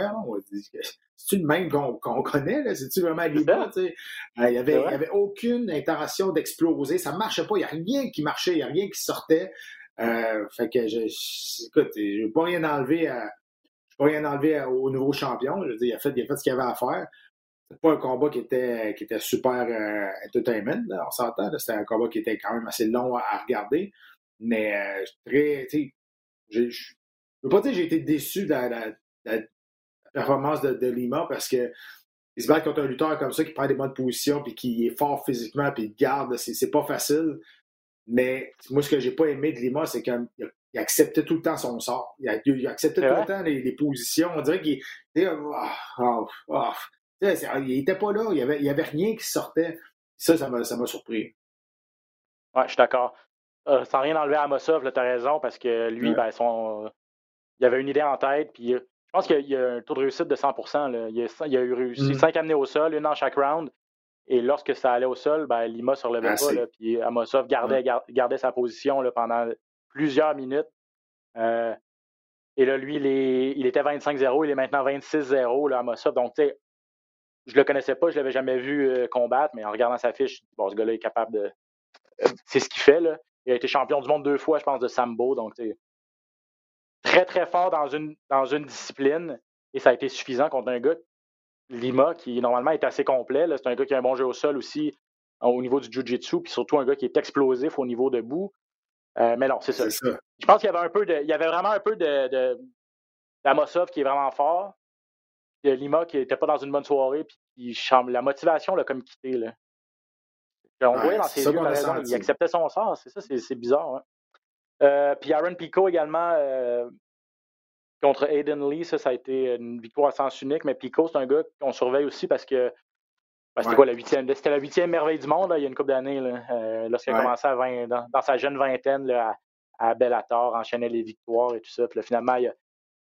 c'est-tu le même qu'on connaît? C'est-tu vraiment libre? Euh, il n'y avait, avait, aucune intention d'exploser. Ça ne marchait pas. Il n'y a rien qui marchait. Il n'y a rien qui sortait. Euh, fait que, je, écoute, je ne veux pas rien enlever à, je pas rien enlever au nouveau champion. Je veux dire, il a fait, il a fait ce qu'il avait à faire pas un combat qui était, qui était super euh, entertainment, on s'entend. C'était un combat qui était quand même assez long à, regarder. Mais euh, très, tu sais, je ne veux pas dire que j'ai été déçu de la, performance de, Lima parce que il se bat contre un lutteur comme ça qui prend des bonnes positions puis qui est fort physiquement puis il garde, c'est pas facile. Mais moi, ce que j'ai pas aimé de Lima, c'est qu'il acceptait tout le temps son sort. Il, a, acceptait tout le temps les, positions. On dirait qu'il. Oh, oh, il n'était pas là, il n'y avait, y avait rien qui sortait. Ça, ça m'a, surpris. Oui, je suis d'accord. Euh, sans rien enlever à Mosov, tu as raison, parce que lui, ben, son, il avait une idée en tête, puis euh, je pense qu'il y a un taux de réussite de 100 Il, a, il, a, eu réussi 5 mm. amenés au sol, une dans chaque round. Et lorsque ça allait au sol, ben, Lima se relevait pas, puis Amosov gardait, gardait sa position là, pendant plusieurs minutes. Euh, et là, lui, il, il était 25-0, il est maintenant 26-0, Amosov. Donc, tu sais, je le connaissais pas, je l'avais jamais vu euh, combattre, mais en regardant sa fiche, bon, ce gars-là est capable de. Euh, c'est ce qu'il fait, là. Il a été champion du monde deux fois, je pense, de Sambo. Donc, très, très fort dans une, dans une discipline. Et ça a été suffisant contre un gars, Lima, qui normalement est assez complet. C'est un gars qui a un bon jeu au sol aussi au niveau du jiu-jitsu, puis surtout un gars qui est explosif au niveau debout. Euh, mais non, c'est ça. Je pense qu'il y avait un peu de. Il y avait vraiment un peu de, de d'Amosov qui est vraiment fort. Lima qui n'était pas dans une bonne soirée, puis la motivation l'a comme quitté. Là. On voyait dans ses yeux, il acceptait son sort, c'est ça, c'est bizarre. Hein. Euh, puis Aaron Pico également euh, contre Aiden Lee, ça, ça a été une victoire à sens unique, mais Pico, c'est un gars qu'on surveille aussi parce que ben, c'était quoi la huitième? C'était la huitième merveille du monde il y a une couple d'années, euh, lorsqu'il a commencé à 20, dans, sa jeune vingtaine là, à, Bellator, enchaînait les victoires et tout ça. Puis finalement, il a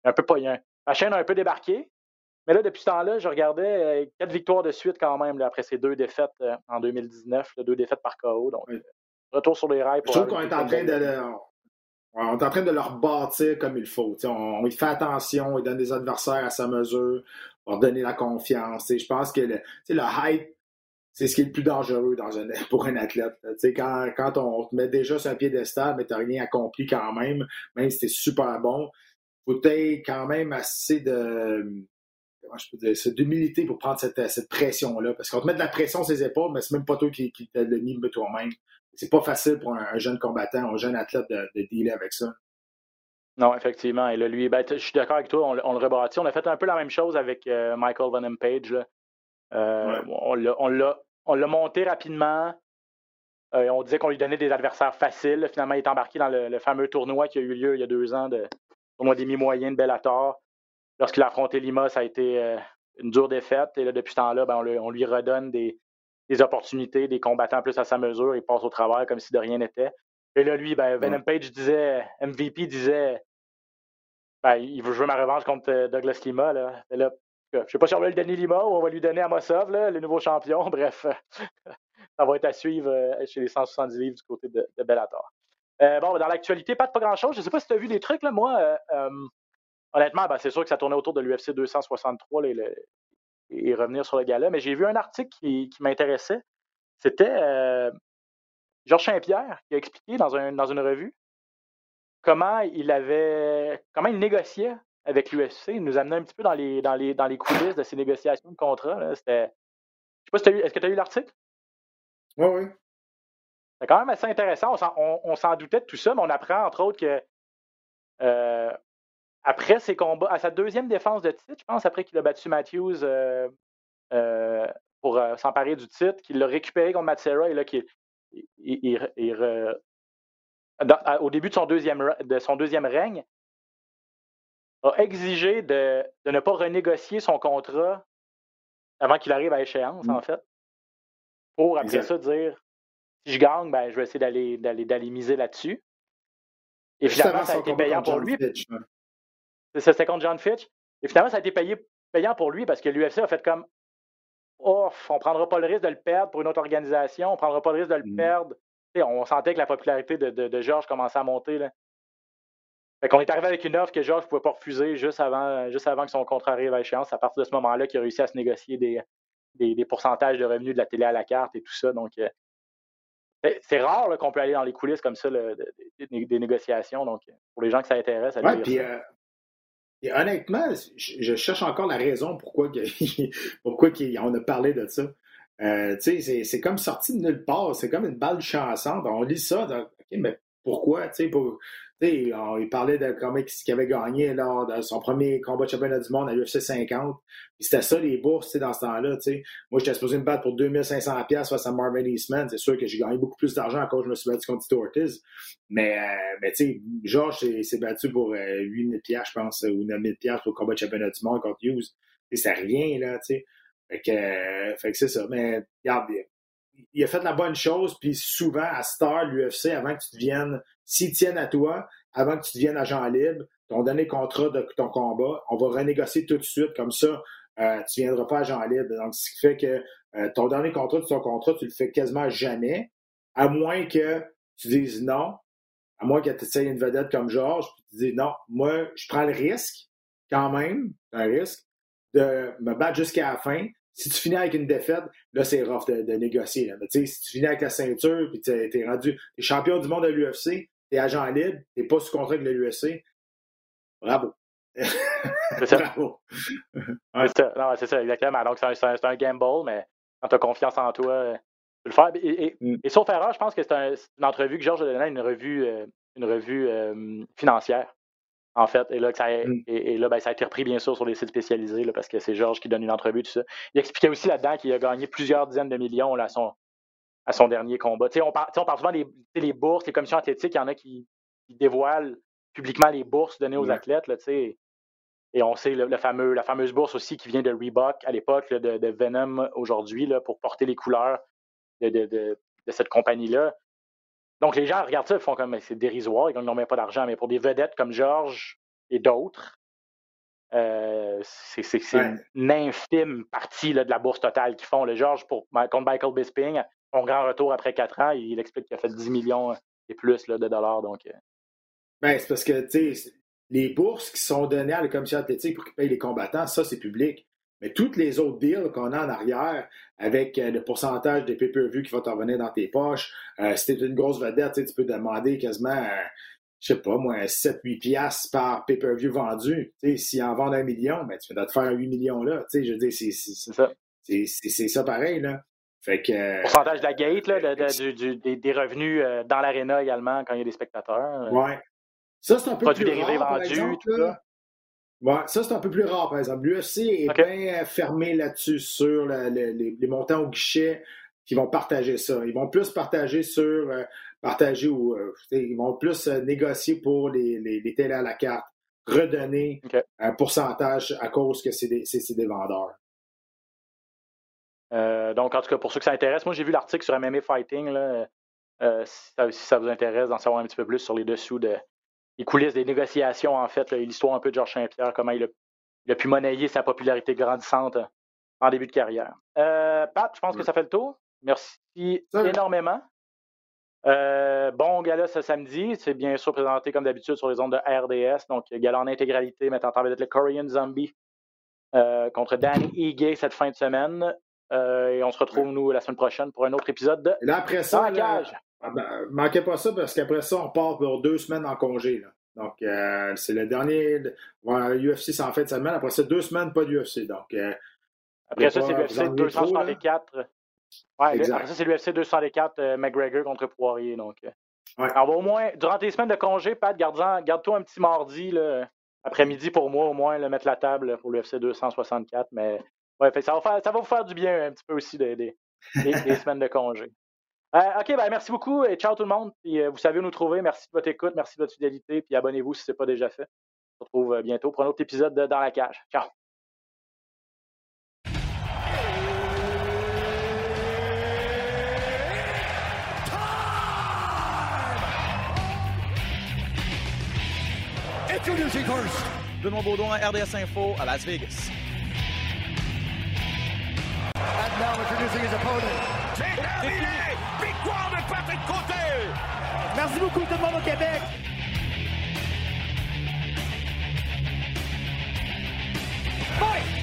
un peu pas. la chaîne a un peu débarqué, mais là, depuis ce temps-là, je regardais euh, quatre victoires de suite quand même après ces deux défaites euh, en 2019, deux défaites par KO. Donc, euh, retour sur les rails. Pour je trouve qu'on est en train de leur... On est en train de leur bâtir comme il faut. On, on, fait attention, il donne des adversaires à sa mesure, on leur donner la confiance. Je pense que le, le hype, c'est ce qui est le plus dangereux dans un, pour un athlète. Quand, quand on te met déjà sur un piédestal, mais tu n'as rien accompli quand même, même si tu super bon, faut être quand même assez de je peux dire, d'humilité pour prendre cette, cette pression-là. Parce qu'on te met de la pression sur ses épaules, mais c'est même pas toi qui, qui le mis toi-même. C'est pas facile pour un, jeune combattant, un jeune athlète de, de dealer avec ça. Non, effectivement. Et là, lui, ben, je suis d'accord avec toi, on, le rebâtit. On a fait un peu la même chose avec euh, Michael Van Page. Euh, on l'a monté rapidement. Euh, on disait qu'on lui donnait des adversaires faciles. Finalement, il est embarqué dans le, fameux tournoi qui a eu lieu il y a deux ans, de tournoi des mi-moyens de Bellator lorsqu'il a affronté Lima, ça a été euh, une dure défaite. Et là, depuis ce temps-là, ben, on, lui redonne des, opportunités, des combattants plus à sa mesure. Il passe au travail comme si de rien n'était. Et là, lui, ben, Venom Page disait, MVP disait, ben, il veut jouer ma revanche contre euh, Douglas Lima. Là. je ne sais pas si on va lui donner Lima ou on va lui donner Amosov, le nouveau champion. Bref, ça va être à suivre euh, chez les 170 livres du côté de, Bellator. Euh, bon, dans l'actualité, pas, pas grand-chose. Je ne sais pas si tu as vu des trucs. Là. Moi, honnêtement, ben, c'est sûr que ça tournait autour de l'UFC 263 et revenir sur le gala, mais j'ai vu un article qui, m'intéressait. C'était Georges Saint-Pierre qui a expliqué dans, dans une revue comment il avait comment il négociait avec l'UFC. Il nous amenait un petit peu dans les, dans les, dans les coulisses de ces négociations de contrat. C'était. Je sais pas si tu as eu. Est-ce que tu as eu l'article? Oui, oui. C'est quand même assez intéressant. On s'en, doutait de tout ça, mais on apprend, entre autres, que euh, après ses combats, à sa deuxième défense de titre, je pense, après qu'il a battu Matthews euh, euh, pour s'emparer du titre, qu'il l'a récupéré contre Matsera et là, qu'il au début de son deuxième, de son deuxième règne, a exigé de, ne pas renégocier son contrat avant qu'il arrive à échéance, en mmh. fait. Pour après ça dire si je gagne, ben, je vais essayer d'aller miser là-dessus. Et finalement, ça a été payant pour lui. C'était contre John Fitch. Et finalement, ça a été payé, payant pour lui parce que l'UFC a fait comme Oh, on ne prendra pas le risque de le perdre pour une autre organisation, on ne prendra pas le risque de le mmh. perdre. on sentait que la popularité de, de, Georges commençait à monter. Là. Fait qu'on est arrivé avec une offre que Georges ne pouvait pas refuser juste avant, juste avant que son contrat arrive à échéance. À partir de ce moment-là, qu'il a réussi à se négocier des, des, pourcentages de revenus de la télé à la carte et tout ça. Donc, euh, c'est rare qu'on peut aller dans les coulisses comme ça des, négociations. Donc, pour les gens que ça intéresse, à ouais, puis, euh, et honnêtement, je, cherche encore la raison pourquoi, pourquoi on a parlé de ça. Euh, c'est comme sorti de nulle part. C'est comme une balle chansante. On lit ça. mais pourquoi? Pour, il parlait de comment qu'il avait gagné lors de son premier combat de championnat du monde à l'UFC 50. C'était ça les bourses dans ce temps-là. Moi, j'étais supposé me battre pour 2500$ face à Marvin Eastman. C'est sûr que j'ai gagné beaucoup plus d'argent quand je me suis battu contre Tito Ortiz. Mais, euh, mais tu sais, Georges s'est battu pour 8000$, euh, je pense, ou 9000$ pour le combat de championnat du monde contre Hughes. C'est rien, là, tu sais. Fait que, euh, fait que c'est ça. Mais, regarde, il a fait la bonne chose, puis souvent, à Star, l'UFC, avant que tu deviennes, s'ils tiennent à toi, avant que tu deviennes agent libre, ton donné contrat de ton combat, on va renégocier tout de suite, comme ça, euh, tu ne viendras pas agent libre. Donc, ce qui fait que euh, ton dernier contrat de ton contrat, tu le fais quasiment jamais, à moins que tu dises non, à moins que tu essayes une vedette comme Georges, puis tu dis non, moi, je prends le risque, quand même, un risque, de me battre jusqu'à la fin, si tu finis avec une défaite, là, c'est rough de, négocier. Mais si tu finis avec la ceinture, puis tu es, rendu es champion du monde de l'UFC, tu es agent libre, tu pas sous contrat avec l'UFC, bravo. C'est ça. bravo. C'est ça. exactement. Donc, c'est un, un, gamble, mais quand tu as confiance en toi, tu peux le faire. Et, et, mm. sauf erreur, je pense que c'est une entrevue que Georges a donnée, une revue, euh, une revue euh, financière en fait. Et là, ça, mm. et, là ben, ça a été repris, bien sûr, sur les sites spécialisés, parce que c'est Georges qui donne une entrevue, tout ça. Il expliquait aussi là-dedans qu'il a gagné plusieurs dizaines de millions à, son, à son dernier combat. on, parle, on parle souvent des les bourses, les commissions athlétiques, il y en a qui, dévoilent publiquement les bourses données aux athlètes. Là, et on sait le, fameux, la fameuse bourse aussi qui vient de Reebok à l'époque, de, de, Venom aujourd'hui, pour porter les couleurs de, de cette compagnie-là. Donc, les gens regardent ça, ils font comme c'est dérisoire, ils n'ont même pas d'argent. Mais pour des vedettes comme Georges et d'autres, euh, c'est une infime partie de la bourse totale qu'ils font. Le Georges, pour, contre Michael Bisping, son grand retour après quatre ans, il explique qu'il a fait 10 millions et plus de dollars. Donc, euh. ben, c'est parce que, tu sais, les bourses qui sont données à la commission athlétique pour qu'ils payent les combattants, ça, c'est public. Mais toutes les autres deals qu'on a en arrière, avec euh, le pourcentage des pay-per-view qui va t'en venir dans tes poches, euh, si t'es une grosse vedette, tu peux demander quasiment, euh, je sais pas, moi, 7-8 piastres par pay-per-view vendu. Si en vendent un million, ben, tu vas te faire 8 millions là. Je veux dire, c'est ça. C'est ça pareil, là. Fait que, pourcentage de la gate, là, des, revenus dans l'aréna également quand il y a des spectateurs. Ouais. Ça, c'est un peu plus rare, vendus, tout ça. Ouais, ça, c'est un peu plus rare, par exemple. L'UFC est bien fermé là-dessus sur les, montants au guichet qui vont partager ça. Ils vont plus partager sur euh, partager ou euh, ils vont plus euh, négocier pour les, les, télés à la carte, redonner un pourcentage à cause que c'est des, des, vendeurs. donc, en tout cas, pour ceux que ça intéresse, moi j'ai vu l'article sur MMA Fighting. Là, si, ça, si, ça, vous intéresse d'en savoir un petit peu plus sur les dessous de, les coulisses des négociations, en fait, l'histoire un peu de Georges Saint-Pierre, comment il a, pu monnayer sa popularité grandissante euh, en début de carrière. Euh, Pat, je pense que ça fait le tour. Merci énormément. Euh, bon gala ce samedi, c'est bien sûr présenté comme d'habitude sur les ondes de RDS, donc gala en intégralité mettant en vedette le Korean Zombie euh, contre Danny Ige cette fin de semaine. Euh, et on se retrouve, nous, la semaine prochaine pour un autre épisode de Et là, après ça, Dans la cage. Ah ben, manquez pas ça parce qu'après ça, on part pour deux semaines en congé. Là. Donc, euh, c'est le dernier. Voilà, UFC, c'est en fin de semaine. Après ça, deux semaines, pas d'UFC. Donc, euh, Après ça, c'est l'UFC pas vous ennuyer trop, 264. Ouais, Exact. après ça, c'est l'UFC 204 euh, McGregor contre Poirier. Donc, euh, Ouais. on va au moins, durant tes semaines de congé, Pat, garde-toi un petit mardi, après-midi pour moi, au moins, là, mettre la table pour l'UFC 264. Mais ouais, fait, ça, va faire, ça va vous faire du bien un petit peu aussi des, des- des- des semaines de congé. Euh, OK, ben, merci beaucoup et ciao tout le monde. Puis, euh, vous savez où nous trouver. Merci de votre écoute, merci de votre fidélité. Puis abonnez-vous si ce n'est pas déjà fait. On se retrouve euh, bientôt pour un autre épisode de Dans la cage. Ciao. Introducing first, Benoît Baudouin, RDS Info à Las Vegas. and now introducing his opponent. Merci beaucoup tout le monde au Québec. Fight!